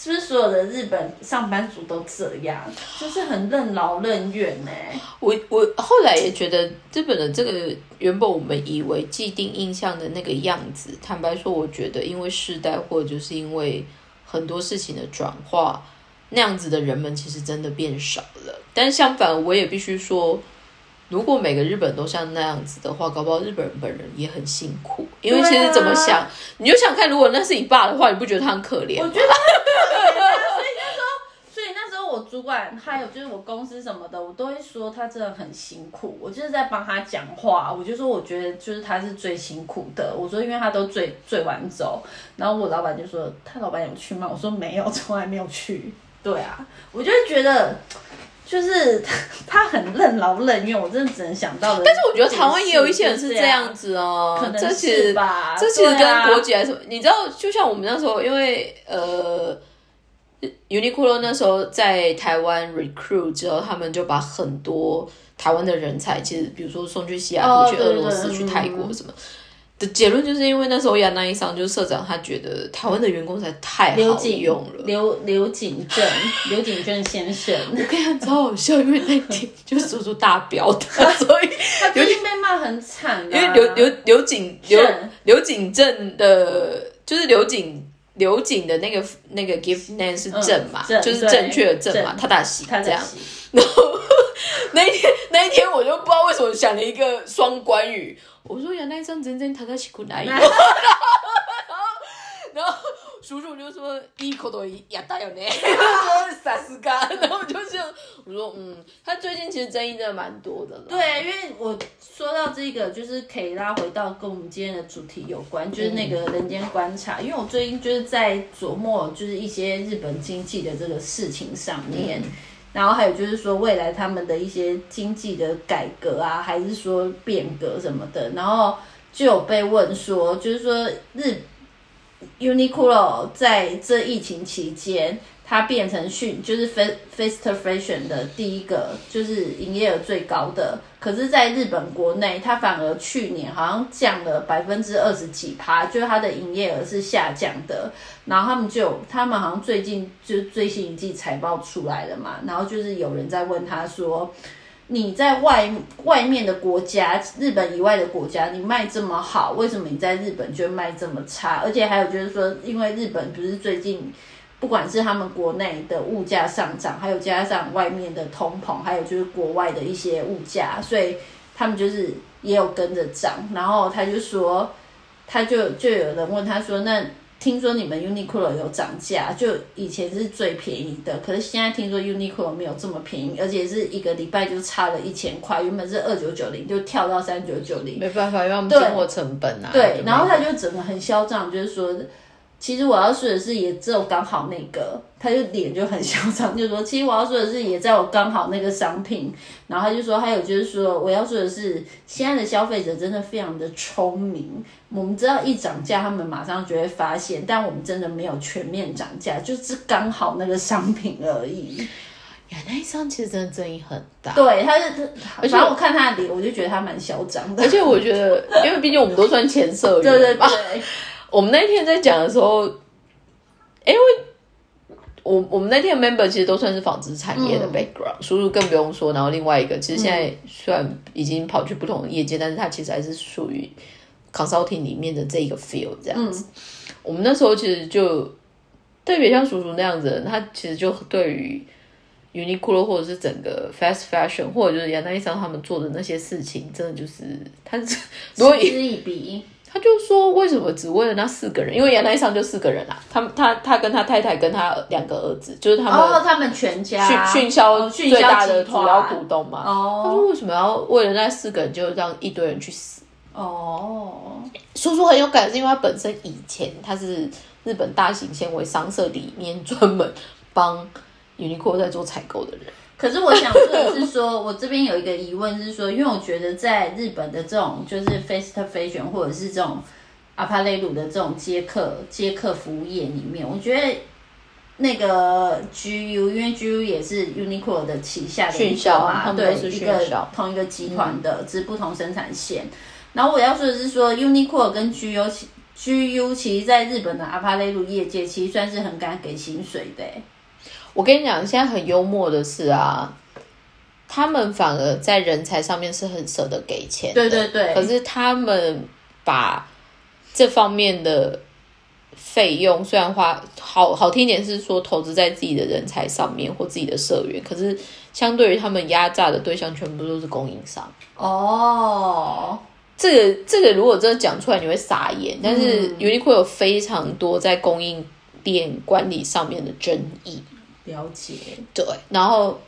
是不是所有的日本上班族都这样？就是很任劳任怨呢。我我后来也觉得日本的这个原本我们以为既定印象的那个样子，坦白说，我觉得因为世代或者就是因为很多事情的转化，那样子的人们其实真的变少了。但相反，我也必须说。如果每个日本都像那样子的话，搞不好日本人本人也很辛苦。因为其实怎么想，你就想看，如果那是你爸的话，你不觉得他很可怜？我觉得。所以那时候，所以那时候我主管还有就是我公司什么的，我都会说他真的很辛苦。我就是在帮他讲话，我就说我觉得就是他是最辛苦的。我说因为他都最最晚走，然后我老板就说他老板有去吗？我说没有，从来没有去。对啊，我就觉得。就是他，他很任劳任怨，我真的只能想到的。但是我觉得台湾也有一些人是这样子哦，可能是吧。这其实跟国籍来说，你知道，就像我们那时候，因为呃，Uniqlo 那时候在台湾 recruit 之后，他们就把很多台湾的人才，其实比如说送去西雅图、去俄罗斯、去泰国什么。的结论就是因为那时候亚那一上就是社长，他觉得台湾的员工才太好用了。刘刘景正，刘景正先生，我跟你讲超好笑，因为那天就是叔叔大标的，所以他最近被骂很惨。因为刘刘刘景刘刘景正的，就是刘景刘景的那个那个 gift name 是正嘛，就是正确的正嘛，他打喜这样。然后 那一天那一天我就不知道为什么想了一个双关语。我说：“原来真真正正しくないよ。”然后，然后叔叔就说：“いいことやったよね。”说：“萨斯嘎。”然后就这样，我说：“嗯，他最近其实争议真的蛮多的了。”对，因为我说到这个，就是可以拉回到跟我们今天的主题有关，就是那个人间观察。因为我最近就是在琢磨，就是一些日本经济的这个事情上面。 然后还有就是说，未来他们的一些经济的改革啊，还是说变革什么的，然后就有被问说，就是说日 Uniqlo 在这疫情期间。它变成讯就是 fast fashion 的第一个，就是营业额最高的。可是，在日本国内，它反而去年好像降了百分之二十几趴，就是它的营业额是下降的。然后他们就，他们好像最近就最新一季财报出来了嘛，然后就是有人在问他说：“你在外外面的国家，日本以外的国家，你卖这么好，为什么你在日本就卖这么差？而且还有就是说，因为日本不是最近。”不管是他们国内的物价上涨，还有加上外面的通膨，还有就是国外的一些物价，所以他们就是也有跟着涨。然后他就说，他就就有人问他说：“那听说你们 Uniqlo 有涨价，就以前是最便宜的，可是现在听说 Uniqlo 没有这么便宜，而且是一个礼拜就差了一千块，原本是二九九零就跳到三九九零。没办法，因为我们生活成本啊。对，然后他就整个很嚣张，就是说。其实我要说的是，也只有刚好那个，他就脸就很嚣张，就说，其实我要说的是，也在我刚好那个商品。然后他就说，还有就是说，我要说的是，现在的消费者真的非常的聪明，我们知道一涨价，他们马上就会发现，但我们真的没有全面涨价，就是刚好那个商品而已。呀，那一商其实真的争议很大。对，他是，而且我看他的脸，我就觉得他蛮嚣张的。而且我觉得，因为毕竟我们都算前社员，对对对。我们那天在讲的时候，因为我我们那天的 member 其实都算是纺织产业的 background，叔叔更不用说。然后另外一个，其实现在虽然已经跑去不同的业界，但是他其实还是属于 consulting 里面的这一个 field 这样子。我们那时候其实就特别像叔叔那样子，他其实就对于 Uniqlo 或者是整个 fast fashion 或者就是杨丹一商他们做的那些事情，真的就是他是 嗤之以鼻。他就说：“为什么只为了那四个人？因为原来上就四个人啊，他他他跟他太太跟他两个儿子，就是他们哦，他们全家迅迅销最大的主要股东嘛。哦，他说为什么要为了那四个人就让一堆人去死？哦，叔叔很有感，是因为他本身以前他是日本大型纤维商社里面专门帮 Uniqlo 在做采购的人。”可是我想说的是，说我这边有一个疑问是说，因为我觉得在日本的这种就是 face to fashion 或者是这种阿帕雷鲁的这种接客接客服务业里面，我觉得那个 GU，因为 GU 也是 Uniqlo 的旗下的一个嘛，对，一个同一个集团的，只是不同生产线。然后我要说的是说，Uniqlo 跟 GU，GU 其实在日本的阿帕雷鲁业界，其实算是很敢给薪水的。我跟你讲，现在很幽默的是啊，他们反而在人才上面是很舍得给钱，对对对。可是他们把这方面的费用，虽然花好好听点是说投资在自己的人才上面或自己的社员，可是相对于他们压榨的对象，全部都是供应商。哦，这个这个如果真的讲出来，你会傻眼。但是 Uniqlo 有非常多在供应链管理上面的争议。了解，对，然后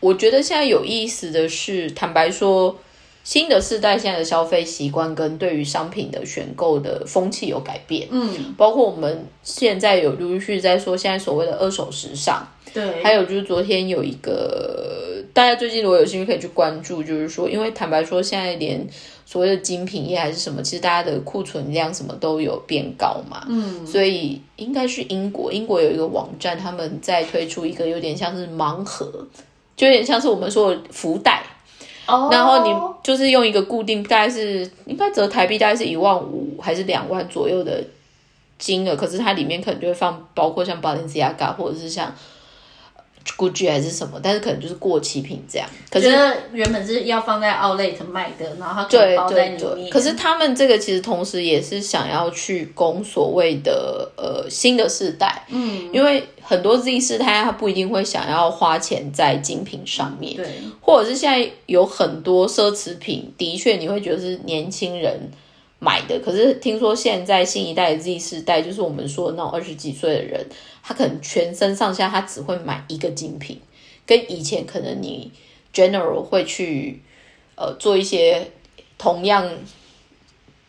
我觉得现在有意思的是，坦白说，新的世代现在的消费习惯跟对于商品的选购的风气有改变，嗯，包括我们现在有陆续在说现在所谓的二手时尚，对，还有就是昨天有一个大家最近如果有兴趣可以去关注，就是说，因为坦白说现在连。所谓的精品业还是什么，其实大家的库存量什么都有变高嘛，嗯，所以应该是英国，英国有一个网站，他们在推出一个有点像是盲盒，就有点像是我们说的福袋，哦，然后你就是用一个固定，大概是应该折台币大概是一万五还是两万左右的金额，可是它里面可能就会放包括像 Balenciaga 或者是像。Gucci 还是什么，但是可能就是过期品这样。可是原本是要放在 Outlet 卖的，然后它包在里面。可是他们这个其实同时也是想要去攻所谓的呃新的世代，嗯，因为很多 Z 世代他不一定会想要花钱在精品上面，对，或者是现在有很多奢侈品，的确你会觉得是年轻人买的。可是听说现在新一代的 Z 世代，就是我们说那种二十几岁的人。他可能全身上下他只会买一个精品，跟以前可能你 general 会去呃做一些同样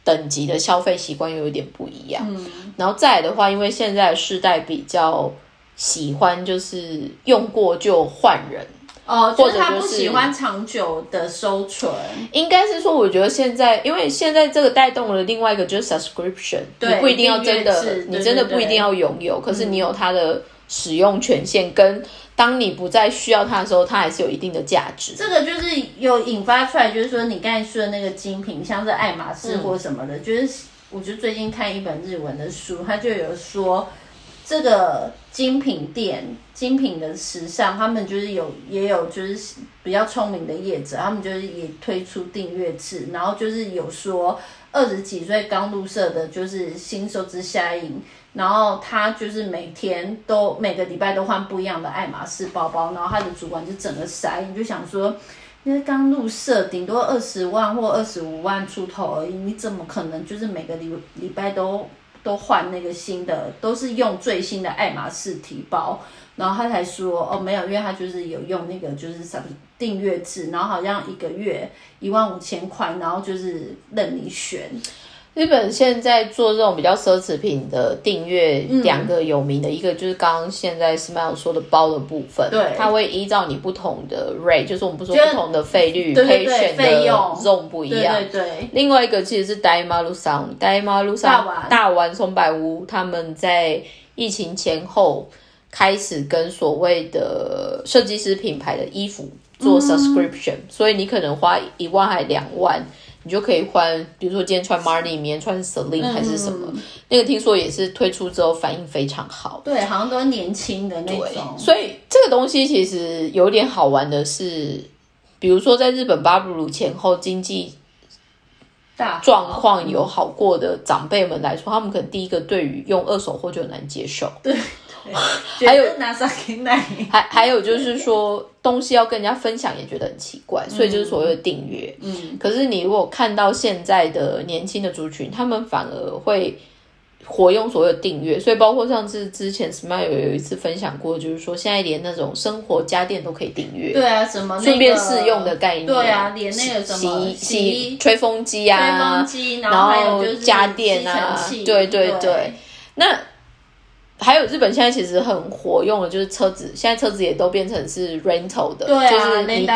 等级的消费习惯又有点不一样。嗯，然后再来的话，因为现在的世代比较喜欢就是用过就换人。哦，就是他不喜欢长久的收存。应该是说，我觉得现在，因为现在这个带动了另外一个就是 subscription，你不一定要真的，你真的不一定要拥有，可是你有它的使用权限，跟当你不再需要它的时候，它还是有一定的价值。这个就是有引发出来，就是说你刚才说的那个精品，像是爱马仕或什么的，就是我觉得最近看一本日文的书，它就有说。这个精品店、精品的时尚，他们就是有也有就是比较聪明的业者，他们就是也推出订阅制，然后就是有说二十几岁刚入社的，就是新手之下影，然后他就是每天都每个礼拜都换不一样的爱马仕包包，然后他的主管就整个傻眼，就想说，因为刚入社，顶多二十万或二十五万出头而已，你怎么可能就是每个礼礼拜都？都换那个新的，都是用最新的爱马仕提包，然后他才说哦没有，因为他就是有用那个就是什么订阅制，然后好像一个月一万五千块，然后就是任你选。日本现在做这种比较奢侈品的订阅，两个有名的，一个就是刚刚现在 Smile 说的包的部分，对，它会依照你不同的 rate，就是我们不说不同的费率，可以选的 zone 不一样。对对。另外一个其实是 Daimaru Sound，Daimaru Sound 大丸松柏屋，他们在疫情前后开始跟所谓的设计师品牌的衣服做 subscription，所以你可能花一万还两万。你就可以换，比如说今天穿 Marni，明天穿 Celine 还是什么？那个听说也是推出之后反应非常好。对，好像都是年轻的那种。所以这个东西其实有点好玩的是，比如说在日本巴布鲁前后经济大状况有好过的长辈们来说，他们可能第一个对于用二手货就很难接受。对。还有拿啥给奶？还还有就是说，东西要跟人家分享也觉得很奇怪，所以就是所谓的订阅。嗯，可是你如果看到现在的年轻的族群，他们反而会活用所谓的订阅，所以包括上次之前 Smile 有一次分享过，就是说现在连那种生活家电都可以订阅。对啊，什么顺便试用的概念？对啊，连那个什么洗衣吹风机啊，吹风机，然后还有就是家电啊，对对对，那。还有日本现在其实很活用的，就是车子，现在车子也都变成是 rental 的，对啊，你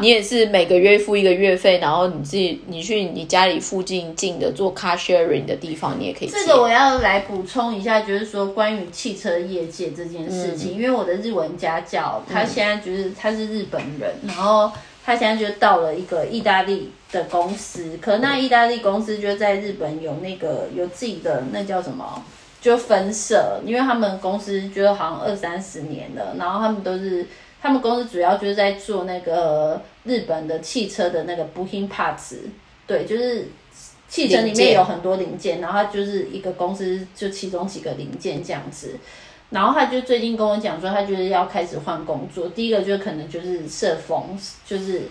你也是每个月付一个月费，然后你自己你去你家里附近近的做 car sharing 的地方，你也可以。这个我要来补充一下，就是说关于汽车业界这件事情，因为我的日文家教，他现在就是他是日本人，然后他现在就到了一个意大利的公司，可那意大利公司就在日本有那个有自己的那叫什么？就分社，因为他们公司就好像二三十年了，然后他们都是，他们公司主要就是在做那个日本的汽车的那个部品 parts，对，就是汽车里面有很多零件，然后就是一个公司就其中几个零件这样子，然后他就最近跟我讲说，他就是要开始换工作，第一个就可能就是社风，就是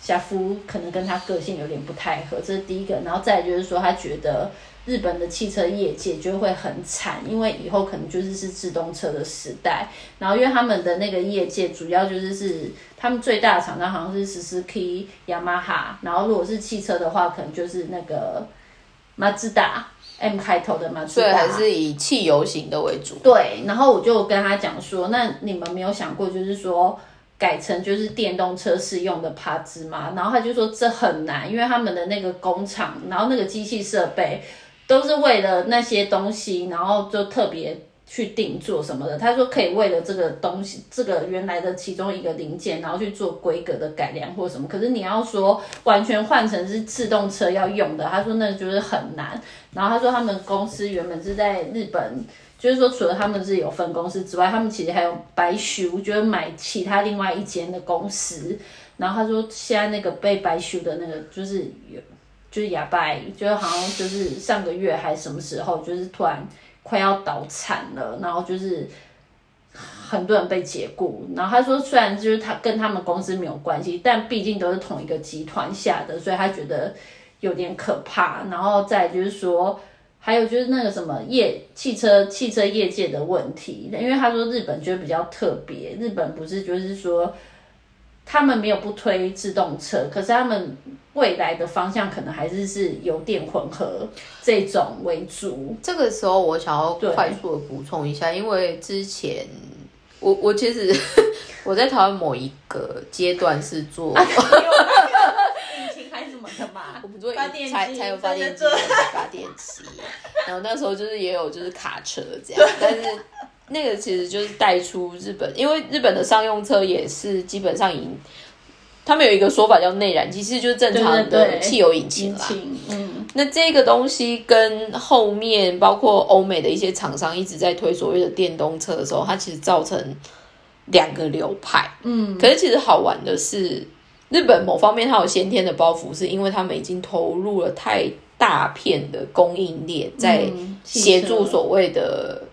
小夫可能跟他个性有点不太合，这是第一个，然后再就是说他觉得。日本的汽车业界就会很惨，因为以后可能就是是自动车的时代。然后，因为他们的那个业界主要就是是他们最大的厂商好像是十四 K、雅马哈。然后，如果是汽车的话，可能就是那个马自达 M 开头的马自达，还是以汽油型的为主。对。然后我就跟他讲说，那你们没有想过，就是说改成就是电动车适用的帕兹吗？然后他就说这很难，因为他们的那个工厂，然后那个机器设备。都是为了那些东西，然后就特别去定做什么的。他说可以为了这个东西，这个原来的其中一个零件，然后去做规格的改良或什么。可是你要说完全换成是自动车要用的，他说那就是很难。然后他说他们公司原本是在日本，就是说除了他们是有分公司之外，他们其实还有白修，就是买其他另外一间的公司。然后他说现在那个被白修的那个就是有。就是哑巴，就好像就是上个月还什么时候，就是突然快要倒产了，然后就是很多人被解雇。然后他说，虽然就是他跟他们公司没有关系，但毕竟都是同一个集团下的，所以他觉得有点可怕。然后再就是说，还有就是那个什么业汽车汽车业界的问题，因为他说日本就比较特别，日本不是就是说。他们没有不推自动车，可是他们未来的方向可能还是是油电混合这种为主。这个时候我想要快速的补充一下，因为之前我我其实 我在台湾某一个阶段是做引擎还是什么的嘛，我们做发电才才有发电机发电机，然后那时候就是也有就是卡车这样，但是。那个其实就是带出日本，因为日本的商用车也是基本上引，他们有一个说法叫内燃机，其实就是正常的汽油引擎啦。嗯，那这个东西跟后面包括欧美的一些厂商一直在推所谓的电动车的时候，它其实造成两个流派。嗯，可是其实好玩的是，日本某方面它有先天的包袱，是因为他们已经投入了太大片的供应链在协助所谓的。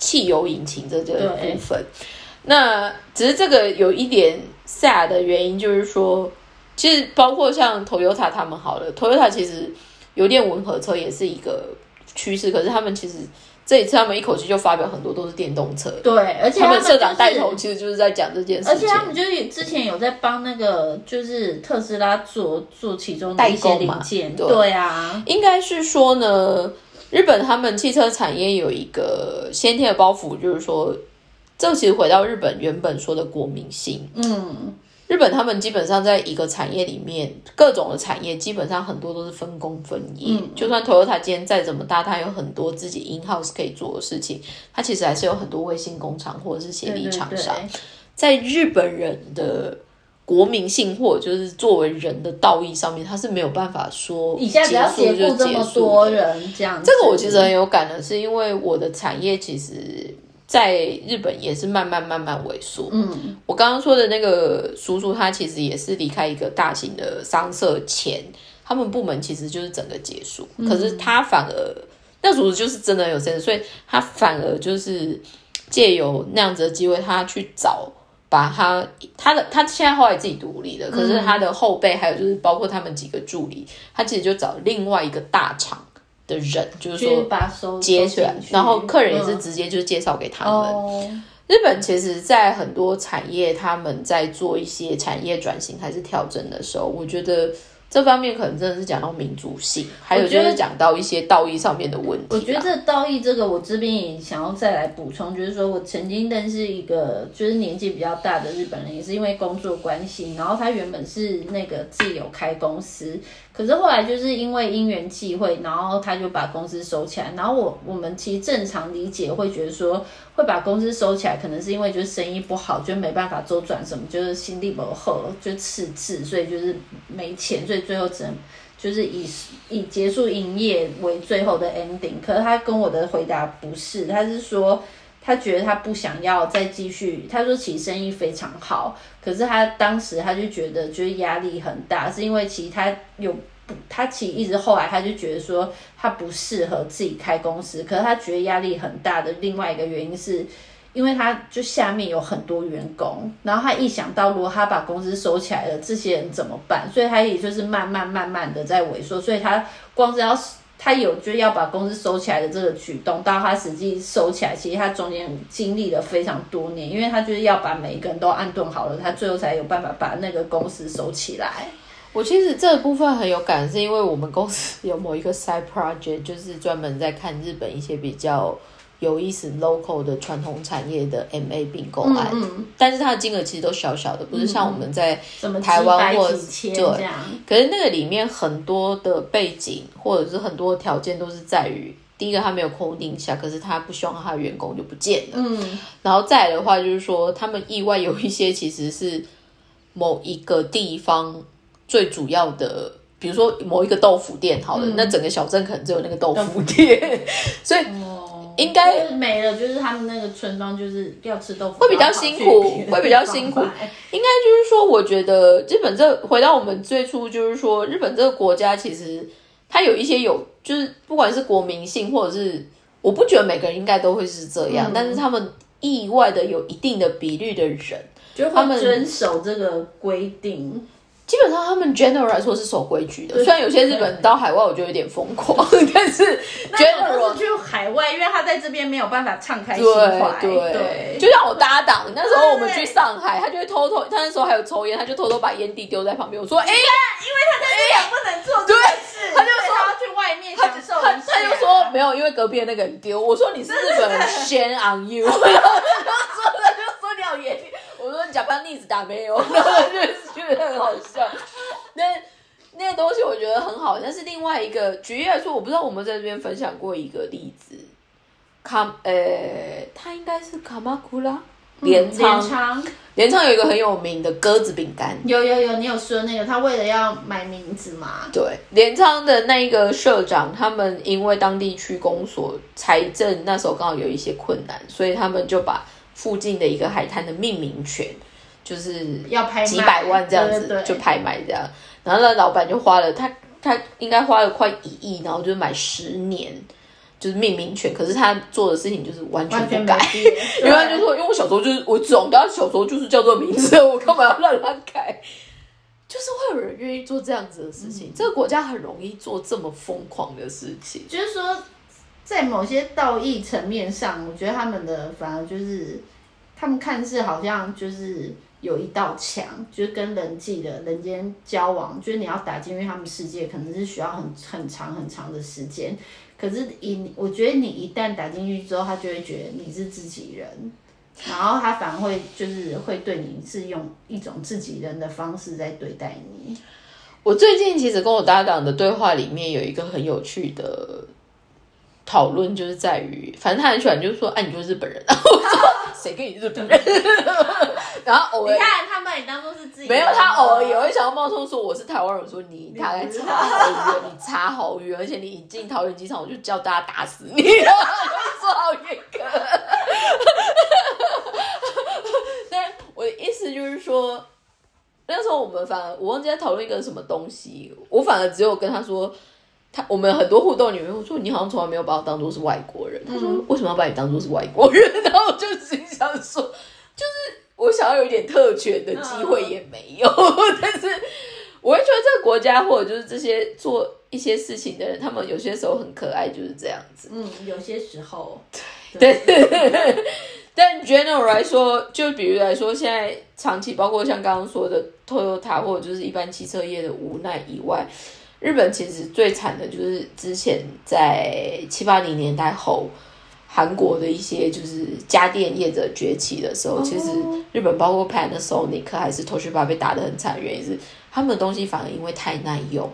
汽油引擎这个部分，那只是这个有一点 sad 的原因，就是说，其实包括像 Toyota 他们好了，Toyota 其实油电混合车也是一个趋势，可是他们其实这一次他们一口气就发表很多都是电动车，对，而且他们社长就是带头其实就是在讲这件事情。而且他们就是之前有在帮那个就是特斯拉做做其中的一些零件，对。对啊，应该是说呢，日本他们汽车产业有一个先天的包袱，就是说，这其实回到日本原本说的国民性。嗯，日本他们基本上在一个产业里面，各种的产业基本上很多都是分工分业。嗯就算 Toyota 今天再怎么大，它有很多自己 in house 可以做的事情，它其实还是有很多卫星工厂或者是协力对对对厂商。在日本人的国民性或者就是作为人的道义上面，他是没有办法说以下只要结束就解雇这么结束多人这样子，这个我其实很有感的，是因为我的产业其实在日本也是慢慢慢慢萎缩。嗯，我刚刚说的那个叔叔，他其实也是离开一个大型的商社前，他们部门其实就是整个结束，嗯可是他反而那叔叔就是真的有 sense，所以他反而就是借由那样子的机会，他去找。把他他的他现在后来自己独立了，可是他的后辈还有就是包括他们几个助理，他其实就找另外一个大厂的人，就是去说把手接起来然后客人也是嗯。直接就介绍给他们。哦，日本其实，在很多产业，他们在做一些产业转型还是调整的时候，我觉得这方面可能真的是讲到民族性，还有就是讲到一些道义上面的问题吧。我觉得这道义这个，我这边也想要再来补充，就是说我曾经认识一个就是年纪比较大的日本人，也是因为工作关系，然后他原本是那个自己有开公司，可是后来就是因为因缘际会，然后他就把公司收起来。然后我我们其实正常理解会觉得说，会把公司收起来，可能是因为就是生意不好，就没办法周转什么，就是心力不好，就赤字，所以就是没钱，所以最后只能。就是以以结束营业为最后的 ending，可是他跟我的回答不是，他是说他觉得他不想要再继续，他说其实生意非常好，可是他当时他就觉得就是压力很大，是因为其实他有不，他其实一直后来他就觉得说他不适合自己开公司，可是他觉得压力很大的另外一个原因是。因为他就下面有很多员工，然后他一想到如果他把公司收起来了，这些人怎么办？所以他也就是慢慢慢慢的在萎缩，所以他光是要他有就要把公司收起来的这个举动，到他实际收起来，其实他中间经历了非常多年，因为他就是要把每一个人都安顿好了，他最后才有办法把那个公司收起来。我其实这部分很有感，是因为我们公司有某一个 side project，就是专门在看日本一些比较有意思 local 的传统产业的 MA 并购案，嗯，但是它的金额其实都小小的，不是像我们在台湾或这样，可是那个里面很多的背景或者是很多条件都是在于，第一个他没有空定下，可是他不希望他的员工就不见了。嗯，然后再来的话就是说，他们意外有一些其实是某一个地方最主要的。比如说某一个豆腐店好了，那整个小镇可能只有那个豆腐店，所以哦，应该没了，就是他们那个村庄就是要吃豆腐，会比较辛苦 会比较辛苦。应该就是说，我觉得日本这回到我们最初就是说，日本这个国家其实它有一些有，就是不管是国民性或者是，我不觉得每个人应该都会是这样，但是他们意外的有一定的比率的人，就他们会遵守这个规定。基本上他们 general 来说是守规矩的。虽然有些日本到海外，我觉得有点疯狂，但是那 general 去海外，因为他在这边没有办法敞开心对怀。对对，就像我搭档那时候我们去上海，他就会偷偷，他那时候还有抽烟，他就偷偷把烟蒂丢在旁边。我说，哎、因为他在日本不能做这件事，他就说他要去外面他享受他就说没有，因为隔壁的那个人丢。我说你是日本人，shame on you。然后他就说他就说你好严厉。我说你假扮逆子打没有，然后就是觉得很好笑。那那些东西我觉得很好，但是另外一个举例来说，我不知道我们在这边分享过一个例子，卡呃，他应该是卡马库拉镰仓，仓镰仓有一个很有名的鸽子饼干。有有有，你有说那个他为了要买名字嘛？对，镰仓的那一个社长，他们因为当地区公所财政那时候刚好有一些困难，所以他们就把附近的一个海滩的命名权，就是要拍卖几百万这样子就拍卖这样，然后那老板就花了他他应该花了快一亿，然后就买十年。就是命名权，可是他做的事情就是完全不改，因为他就说，因为我小时候就是我总他小时候就是叫这个名字，我干嘛要让他改？就是会有人愿意做这样子的事情，这个国家很容易做这么疯狂的事情。就是说，在某些道义层面上，我觉得他们的反而就是他们看似好像就是有一道墙，就是跟人际的人间交往，就是你要打进去他们世界，可能是需要很很长很长的时间。可是一，我觉得你一旦打进去之后，他就会觉得你是自己人，然后他反而会就是会对你是用一种自己人的方式在对待你。我最近其实跟我搭档的对话里面有一个很有趣的讨论，就是在于，反正他很喜欢，就是说，哎，你就是日本人，然 后我说谁跟你日本人？然后偶尔你看他把你当做是自己人没有，他偶尔也会想要冒充说我是台湾人，我说你大概差好远，你差好远，而且你一进桃园机场，我就叫大家打死你，然后就说好严格。但我的意思就是说，那时候我们反而我忘记在讨论一个什么东西，我反而只有跟他说。他我们很多互动里面，我说你好像从来没有把我当做是外国人。他说为什么要把你当做是外国人？然后我就心想说，就是我想要有一点特权的机会也没有。但是我会觉得这个国家或者就是这些做一些事情的人，他们有些时候很可爱，就是这样子。嗯，有些时候，对。但 general 来说，就比如来说，现在长期包括像刚刚说的 Toyota 或者就是一般汽车业的无奈以外。日本其实最惨的就是之前在七八零年代后，韩国的一些就是家电业者崛起的时候，其实日本包括 Panasonic 还是 Toshiba 被打得很惨，原因是他们的东西反而因为太耐用，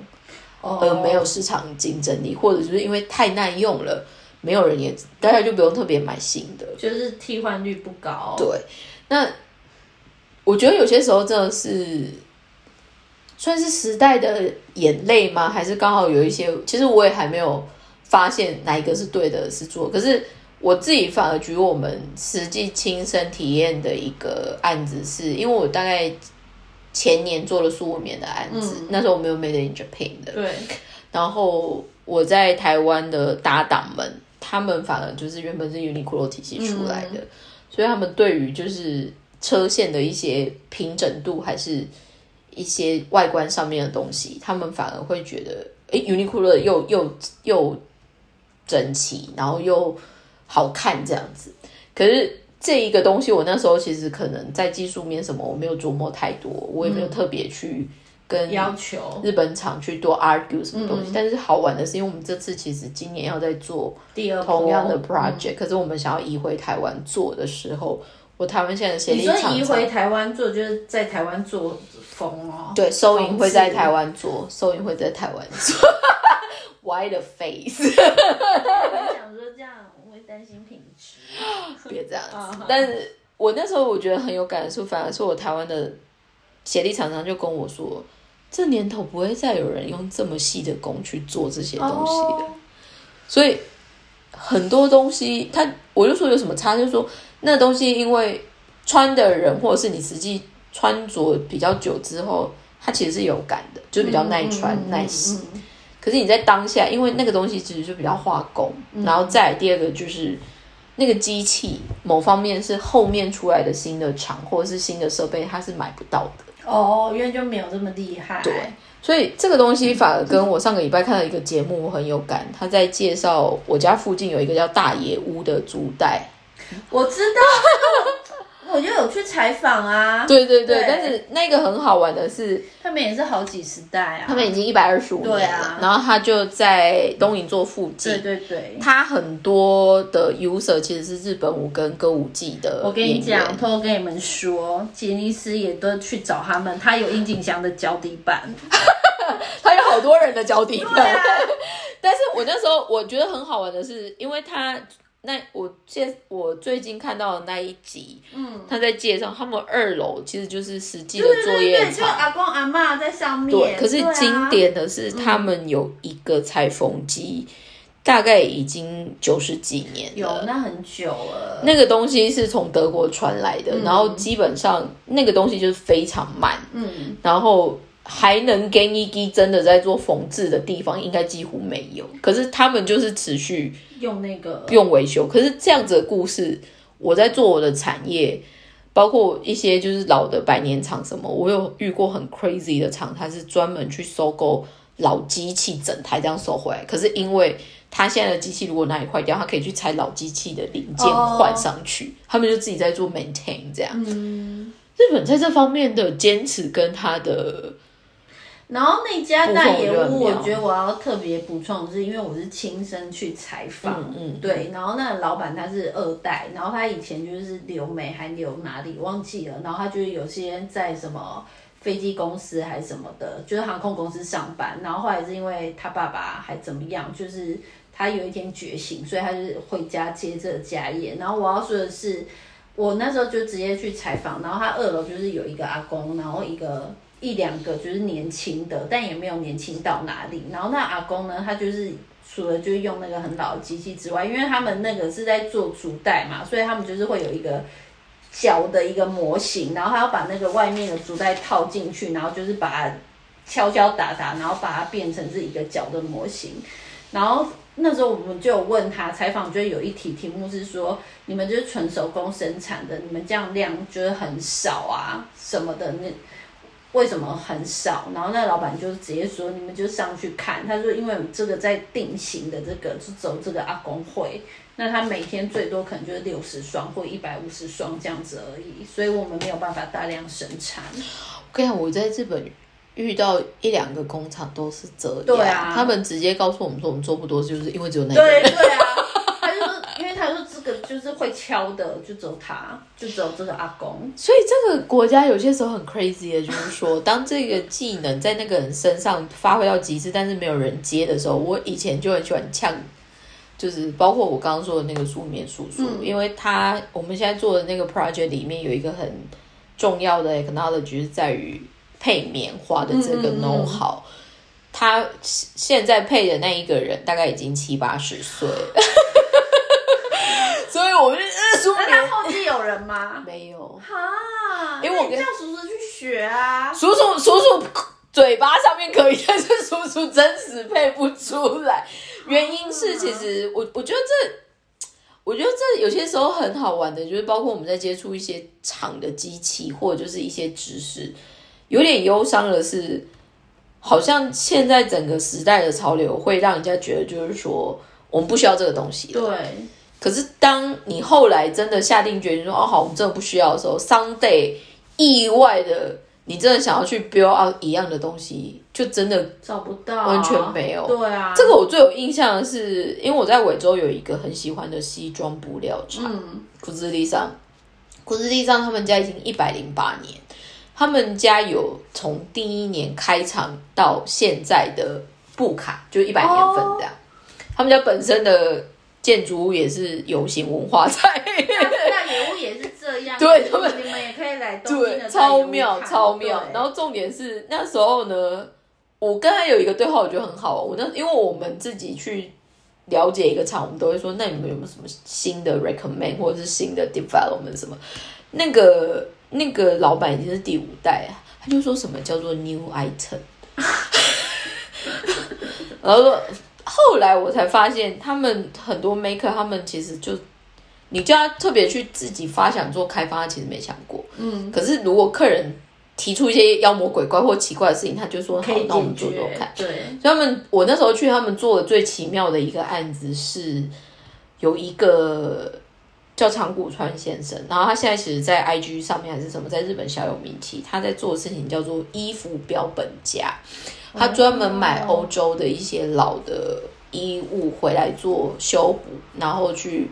而没有市场竞争力，或者就是因为太耐用了，没有人也大家就不用特别买新的，就是替换率不高。对，那我觉得有些时候真的是。算是时代的眼泪吗？还是刚好有一些？其实我也还没有发现哪一个是对的，是做。可是我自己反而举我们实际亲身体验的一个案子，是因为我大概前年做了苏五棉的案子，那时候我没有 Made in Japan 的。对。然后我在台湾的搭档们，他们反而就是原本是 Uniqlo 体系出来的，所以他们对于就是车线的一些平整度还是。一些外观上面的东西，他们反而会觉得，哎，Uniqlo 又又又整齐，然后又好看这样子。可是这一个东西，我那时候其实可能在技术面什么，我没有琢磨太多，我也没有特别去跟要求日本厂去多 argue 什么东西。但是好玩的是，因为我们这次其实今年要在做第二同样的 project，可是我们想要移回台湾做的时候。我台湾现在的协力厂，你说移回台湾做，就是在台湾做风哦。对，收银会在台湾做，收银会在台湾做。Why the face？我想说这样我会担心品质。别这样子。但是我那时候我觉得很有感触，反而是我台湾的协力厂商就跟我说，这年头不会再有人用这么细的工去做这些东西的。所以很多东西，他我就说有什么差，就是说。那东西因为穿的人或者是你实际穿着比较久之后，它其实是有感的，就比较耐穿耐洗。可是你在当下，因为那个东西其实就比较化工，然后再第二个就是那个机器某方面是后面出来的新的厂或者是新的设备，它是买不到的。哦，因为就没有这么厉害。对，所以这个东西反而跟我上个礼拜看到一个节目很有感，他在介绍我家附近有一个叫大野屋的竹袋。我知道，我就有去采访啊。对对对，但是那个很好玩的是，他们也是好几十代啊，他们已经一百二十五年了。然后他就在东营座附近，对对对，他很多的 user 其实是日本舞跟歌舞伎的。我跟你讲，偷偷跟你们说，杰尼斯也都去找他们，他有樱井祥的脚底板，他有好多人的脚底板。但是我那时候我觉得很好玩的是，因为他。那我现我最近看到的那一集，嗯，他在介绍他们二楼其实就是实际的作业场，阿公阿妈在上面。对，可是经典的是他们有一个裁缝机，大概已经九十几年了，有那很久了。那个东西是从德国传来的，然后基本上那个东西就是非常慢，嗯，然后。还能跟一滴真的在做缝制的地方，应该几乎没有。可是他们就是持续用那个用维修。可是这样子的故事，我在做我的产业，包括一些就是老的百年厂什么，我有遇过很 crazy 的厂，它是专门去收购老机器整台这样收回来。可是因为他现在的机器如果哪里坏掉，他可以去拆老机器的零件换上去，他们就自己在做 maintain 这样。嗯，日本在这方面的坚持跟他的。然后那家大野屋，我觉得我要特别补充的是，因为我是亲身去采访，嗯，对，然后那个老板他是二代，然后他以前就是留美还留哪里忘记了，然后他就是有些在什么飞机公司还是什么的，就是航空公司上班，然后后来是因为他爸爸还怎么样，就是他有一天觉醒，所以他就是回家接这个家业。然后我要说的是，我那时候就直接去采访，然后他二楼就是有一个阿公，然后一个。一两个就是年轻的，但也没有年轻到哪里。然后那阿公呢，他就是除了就是用那个很老的机器之外，因为他们那个是在做竹袋嘛，所以他们就是会有一个脚的一个模型，然后他要把那个外面的竹袋套进去，然后就是把它敲敲打打，然后把它变成是一个脚的模型。然后那时候我们就有问他采访，就有一题题目是说，你们就是纯手工生产的，你们这样量就是很少啊什么的那。为什么很少？然后那老板就直接说：“你们就上去看。”他说：“因为这个在定型的这个是走这个阿公会，那他每天最多可能就是六十双或一百五十双这样子而已，所以我们没有办法大量生产。”我跟你讲，我在日本遇到一两个工厂都是这样，对啊，他们直接告诉我们说：“我们做不多，就是因为只有那对对啊。”就是会敲的，就只有他，就只有这个阿公。所以这个国家有些时候很 crazy 的，就是说，当这个技能在那个人身上发挥到极致，但是没有人接的时候，我以前就很喜欢呛，就是包括我刚刚说的那个书面叔叔，因为他我们现在做的那个 project 里面有一个很重要的 technology 是在于配棉花的这个 know how，他现在配的那一个人大概已经七八十岁。所以我们就说，那他后继有人吗？没有哈，因为我跟叫叔叔去学啊。叔叔叔叔嘴巴上面可以，但是叔叔真实配不出来。原因是其实我我觉得这，我觉得这有些时候很好玩的，就是包括我们在接触一些厂的机器，或者就是一些知识，有点忧伤的是，好像现在整个时代的潮流会让人家觉得，就是说我们不需要这个东西。对。可是，当你后来真的下定决心说“哦，好，我们真的不需要”的时候，someday 意外的，你真的想要去 build out 一样的东西，就真的找不到，完全没有。对啊，这个我最有印象的是，因为我在尾州有一个很喜欢的西装布料厂，古兹利上，古兹利上他们家已经一百零八年，他们家有从第一年开厂到现在的布卡，就一百年份这样。他们家本身的。建筑物也是有形文化在，那野屋也是这样。对，他们你们也可以来对，超妙超妙。然后重点是那时候呢，我跟他有一个对话，我觉得很好。我那因为我们自己去了解一个厂，我们都会说，那你们有没有什么新的 recommend 或者是新的 development 什么？那个那个老板已经是第五代啊，他就说什么叫做 new item，然后说。后来我才发现，他们很多 maker，他们其实就你叫他特别去自己发想做开发，他其实没想过。嗯。可是如果客人提出一些妖魔鬼怪或奇怪的事情，他就说好，那我们做做看。对。所以他们我那时候去他们做的最奇妙的一个案子是，有一个叫长谷川先生，然后他现在其实，在 IG 上面还是什么，在日本小有名气。他在做的事情叫做衣服标本家。他专门买欧洲的一些老的衣物回来做修补，然后去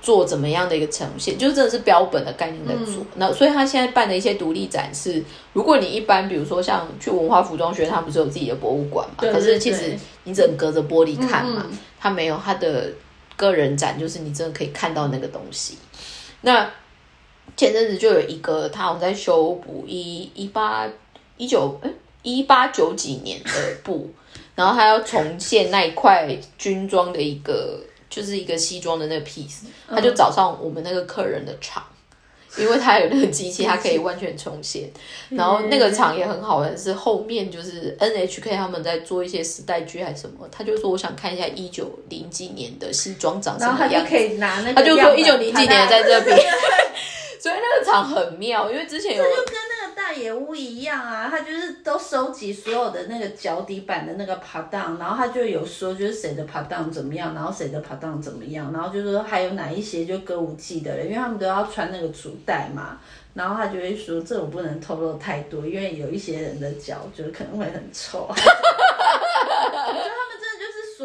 做怎么样的一个呈现，就真的是标本的概念在做。那所以他现在办的一些独立展示，如果你一般比如说像去文化服装学，他不是有自己的博物馆嘛？可是其实你只能隔着玻璃看嘛，他没有他的个人展，就是你真的可以看到那个东西。那前阵子就有一个他好像在修补一一八一九哎。一八九几年的布，然后他要重现那一块军装的一个，就是一个西装的那个 piece，他就找上我们那个客人的厂，因为他有那个机器，他可以完全重现。然后那个厂也很好玩，是后面就是 NHK 他们在做一些时代剧还是什么，他就说我想看一下一九零几年的西装长什么样，可以拿那个，他就说一九零几年在这边，所以那个厂很妙，因为之前有。大野屋一样啊，他就是都收集所有的那个脚底板的那个爬档，然后他就有说就是谁的爬档怎么样，然后谁的爬档怎么样，然后就说还有哪一些就歌舞伎的人，因为他们都要穿那个主带嘛，然后他就会说这种不能透露太多，因为有一些人的脚就是可能会很臭。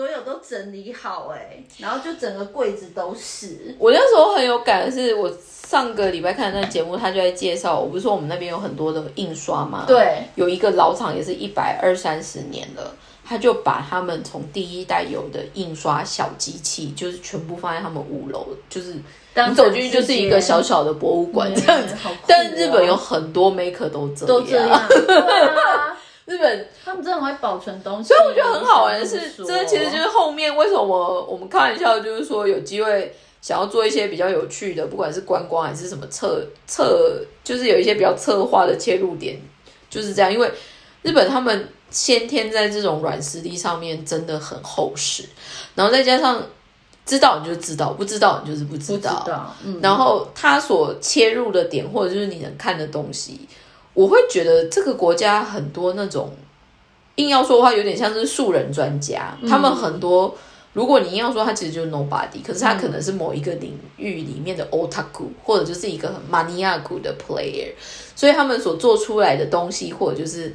所有都整理好哎、然后就整个柜子都是。我那时候很有感的是，我上个礼拜看的那个节目，他就在介绍，我不是说我们那边有很多的印刷吗？，对，有一个老厂也是一百二三十年了，他就把他们从第一代有的印刷小机器，就是全部放在他们五楼，就是你走进去就是一个小小的博物馆这样子。但日本有很多 maker 都这样，都这样，对啊，日本他们真的很会保存东西。所以我觉得很好玩的是，这其实就是后面为什么我们开玩笑，就是说有机会想要做一些比较有趣的，不管是观光还是什么策策，就是有一些比较策划的切入点，就是这样。因为日本他们先天在这种软实力上面真的很厚实，然后再加上知道你就知道，不知道你就是不知道，道，嗯，然后他所切入的点，或者就是你能看的东西，我会觉得这个国家很多那种硬要说的话，有点像是素人专家，他们很多。如果你硬要说他其实就是 nobody，可是他可能是某一个领域里面的 otaku，或者就是一个很 maniac 的 player，所以他们所做出来的东西，或者就是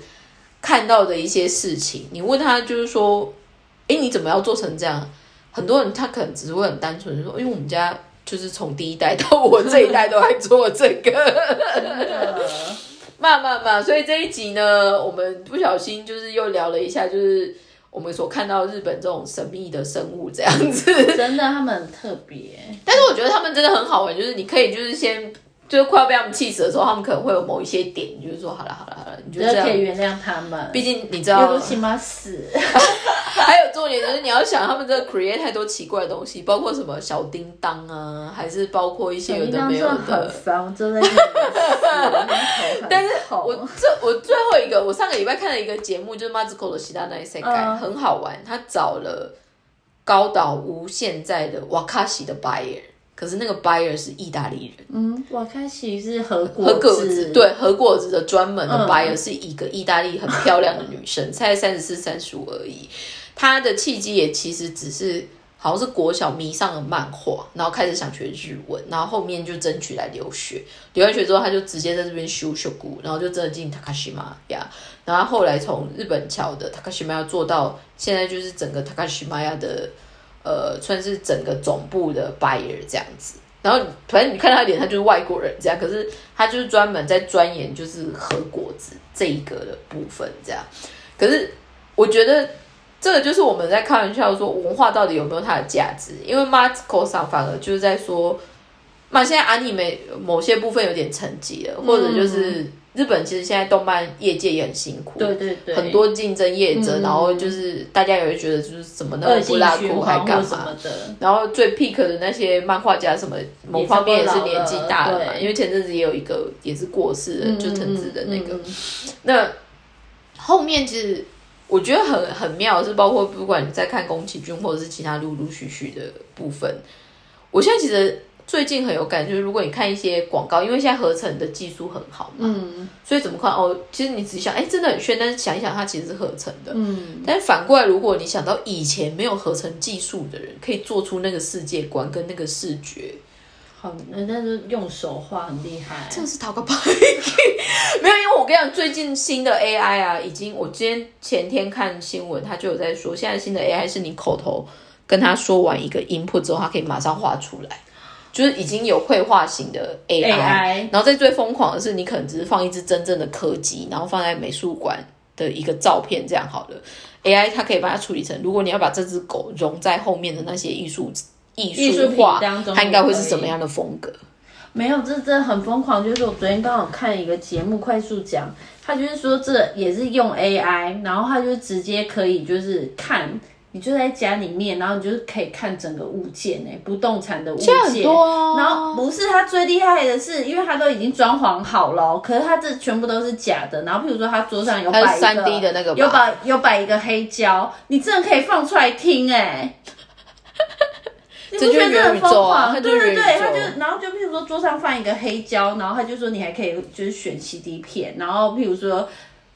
看到的一些事情，你问他就是说，哎，你怎么要做成这样？很多人他可能只是会很单纯地说，因为我们家就是从第一代到我这一代都在做这个，慢慢慢，所以这一集呢，我们不小心就是又聊了一下，就是我们所看到日本这种神秘的生物这样子。真的他们很特别，但是我觉得他们真的很好玩，就是你可以就是先。就是快要被他们气死的时候，他们可能会有某一些点，就是说好了好了好了，你就可以原谅他们。毕竟你知有道个，起码死，还有重点就是你要想，他们这个 create 太多奇怪的东西，包括什么小叮当啊，还是包括一些有的没有真的很。烦，我真的 但是我我这我最后一个，我上个礼拜看了一个节目，就是 Mazuko 的《喜大奈塞盖》，嗯很好玩。他找了高岛屋现在的瓦卡西的 buyer，可是那个 buyer 是意大利人。嗯，瓦开喜是和果和果子，子，对和果子的专门的嗯 buyer、是一个意大利很漂亮的女生，才三十四、三十五而已。她的契机也其实只是好像是国小迷上了漫画，然后开始想学日文，然后后面就争取来留学。留完学之后，她就直接在这边修修古，然后就真的进 Takashima 呀。然后后来从日本桥的 Takashima 做到现在，就是整个 Takashima 的呃，算是整个总部的 buyer 这样子。然后反正你看他脸，他就是外国人这样，可是他就是专门在钻研就是和果子这一个的部分这样。可是我觉得这个就是我们在开玩笑说文化到底有没有它的价值，因为 Marco 上反而就是在说，嘛现在阿尼美某些部分有点沉寂了，或者就是日本其实现在动漫业界也很辛苦，对对对，很多竞争业者，嗯。然后就是大家也会觉得就是怎么那么不拉酷循环还干嘛？的，然后最 peak 的那些漫画家什么，某方面也是年纪大了嘛，对因为前阵子也有一个也是过世了，就藤子的那个。那后面其实我觉得很很妙，是包括不管你在看宫崎骏或者是其他陆陆续续的部分，我现在其实最近很有感，就是如果你看一些广告，因为现在合成的技术很好嘛，嗯所以怎么看哦，其实你只想哎真的很炫，但是想一想它其实是合成的。嗯，但反过来，如果你想到以前没有合成技术的人，可以做出那个世界观跟那个视觉，好，那但是用手画很厉害，真的是讨个牌。没有，因为我跟你讲，最近新的 AI 啊，已经我今天前天看新闻，他就有在说，现在新的 AI 是你口头跟他说完一个 input 之后，他可以马上画出来。就是已经有绘画型的 AI，, AI 然后在最疯狂的是，你可能只是放一只真正的柯基，然后放在美术馆的一个照片这样好了。AI 它可以把它处理成，如果你要把这只狗融在后面的那些艺术艺艺术画，当中它应该会是什么样的风格？没有，这真的很疯狂。就是我昨天刚好看一个节目，快速讲，他就是说这也是用 AI，然后他就直接可以就是看，你就在家里面，然后你就是可以看整个物件哎、不动产的物件。很多啊然后不是他最厉害的是，因为他都已经装潢好了哦，可是他这全部都是假的。然后譬如说他桌上有摆一个 3D 的那个有摆有摆一个黑胶，你真的可以放出来听哎、你不觉得这很疯狂？对对对，他就然后后就譬如说桌上放一个黑胶，然后他就说你还可以就是选 CD 片，然后譬如说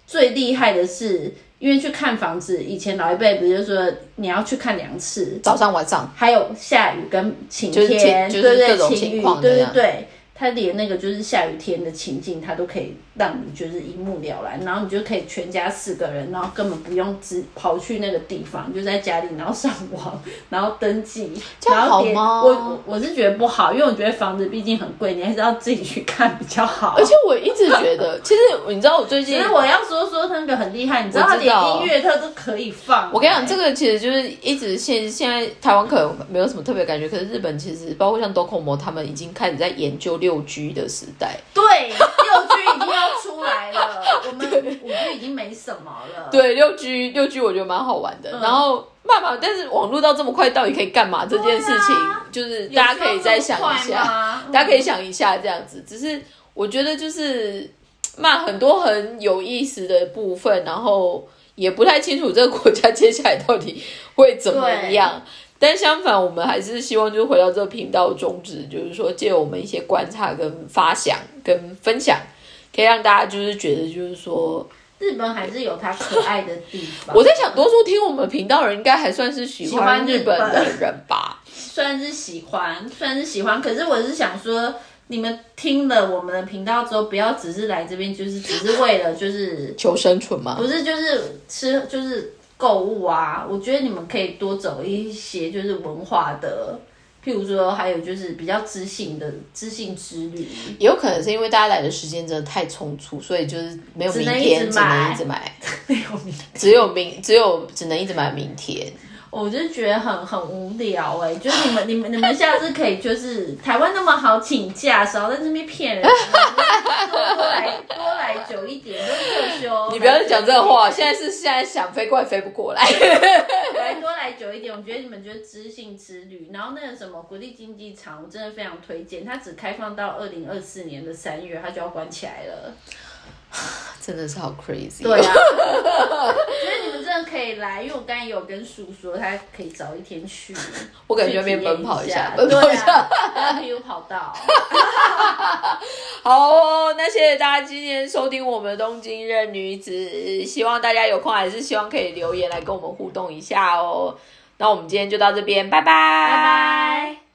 最厉害的是，因为去看房子，以前老一辈不是说你要去看两次，早上晚上，还有下雨跟晴就是天，晴就是对各种对，晴雨，情况对对对。他连那个就是下雨天的情境，他都可以让你就是一目了然，然后你就可以全家四个人，然后根本不用只跑去那个地方，就在家里，然后上网，然后登记，这样然后点好吗我我我是觉得不好，因为我觉得房子毕竟很贵，你还是要自己去看比较好。而且我一直觉得，其实你知道我最近其 实我要说说那个很厉害，你知道他连音乐他都可以放。我跟你讲，这个个其实就是一直现现在台湾可能没有什么特别感觉，可是日本其实包括像 Docomo 他们已经开始在研究六 G 的时代。对六 G 出来了，我们五 G 已经没什么了。对，六 G 六 G 我觉得蛮好玩的。嗯然后慢慢，但是网络到这么快，到底可以干嘛？这件事情、就是大家可以再想一下，吗 大家可以想一下这样子。只是我觉得就是骂很多很有意思的部分，然后也不太清楚这个国家接下来到底会怎么样。但相反，我们还是希望就是回到这个频道的宗旨，就是说借我们一些观察跟发想跟分享，可以让大家就是觉得就是说。日本还是有它可爱的地方。我在想，多数听我们频道的人应该还算是喜欢日本的人吧？算是喜欢，算是喜欢，可是我是想说，你们听了我们的频道之后，不要只是来这边，就是只是为了就是求生存嘛不。是就是吃就是购物啊。我觉得你们可以多走一些就是文化的，譬如说还有就是比较知性的知性之旅。也有可能是因为大家来的时间真的太匆促，所以就是没有明天，只能一直买，没有明。只有明，只有只能一直买明天。我就觉得很很无聊哎、就是你们你们你们下次可以就是台湾那么好请假，少在这边骗人，多多来多来久一点，都特休。你不要再讲这个话，现在是现在想飞过来飞不过来。来多来久一点，我觉得你们就是知性之旅。然后那个什么国立竞技场，我真的非常推荐，它只开放到二零二四年的三月，它就要关起来了。真的是好 crazy。对啊，我觉得你们真的可以来，因为我刚才也有跟叔说，他可以早一天去。我感觉那边奔跑一下下，奔跑一下。对啊，然后 PU 跑道。好哦，那谢谢大家今天收听我们的东京任女子，希望大家有空还是希望可以留言来跟我们互动一下哦。那我们今天就到这边，拜拜，拜拜。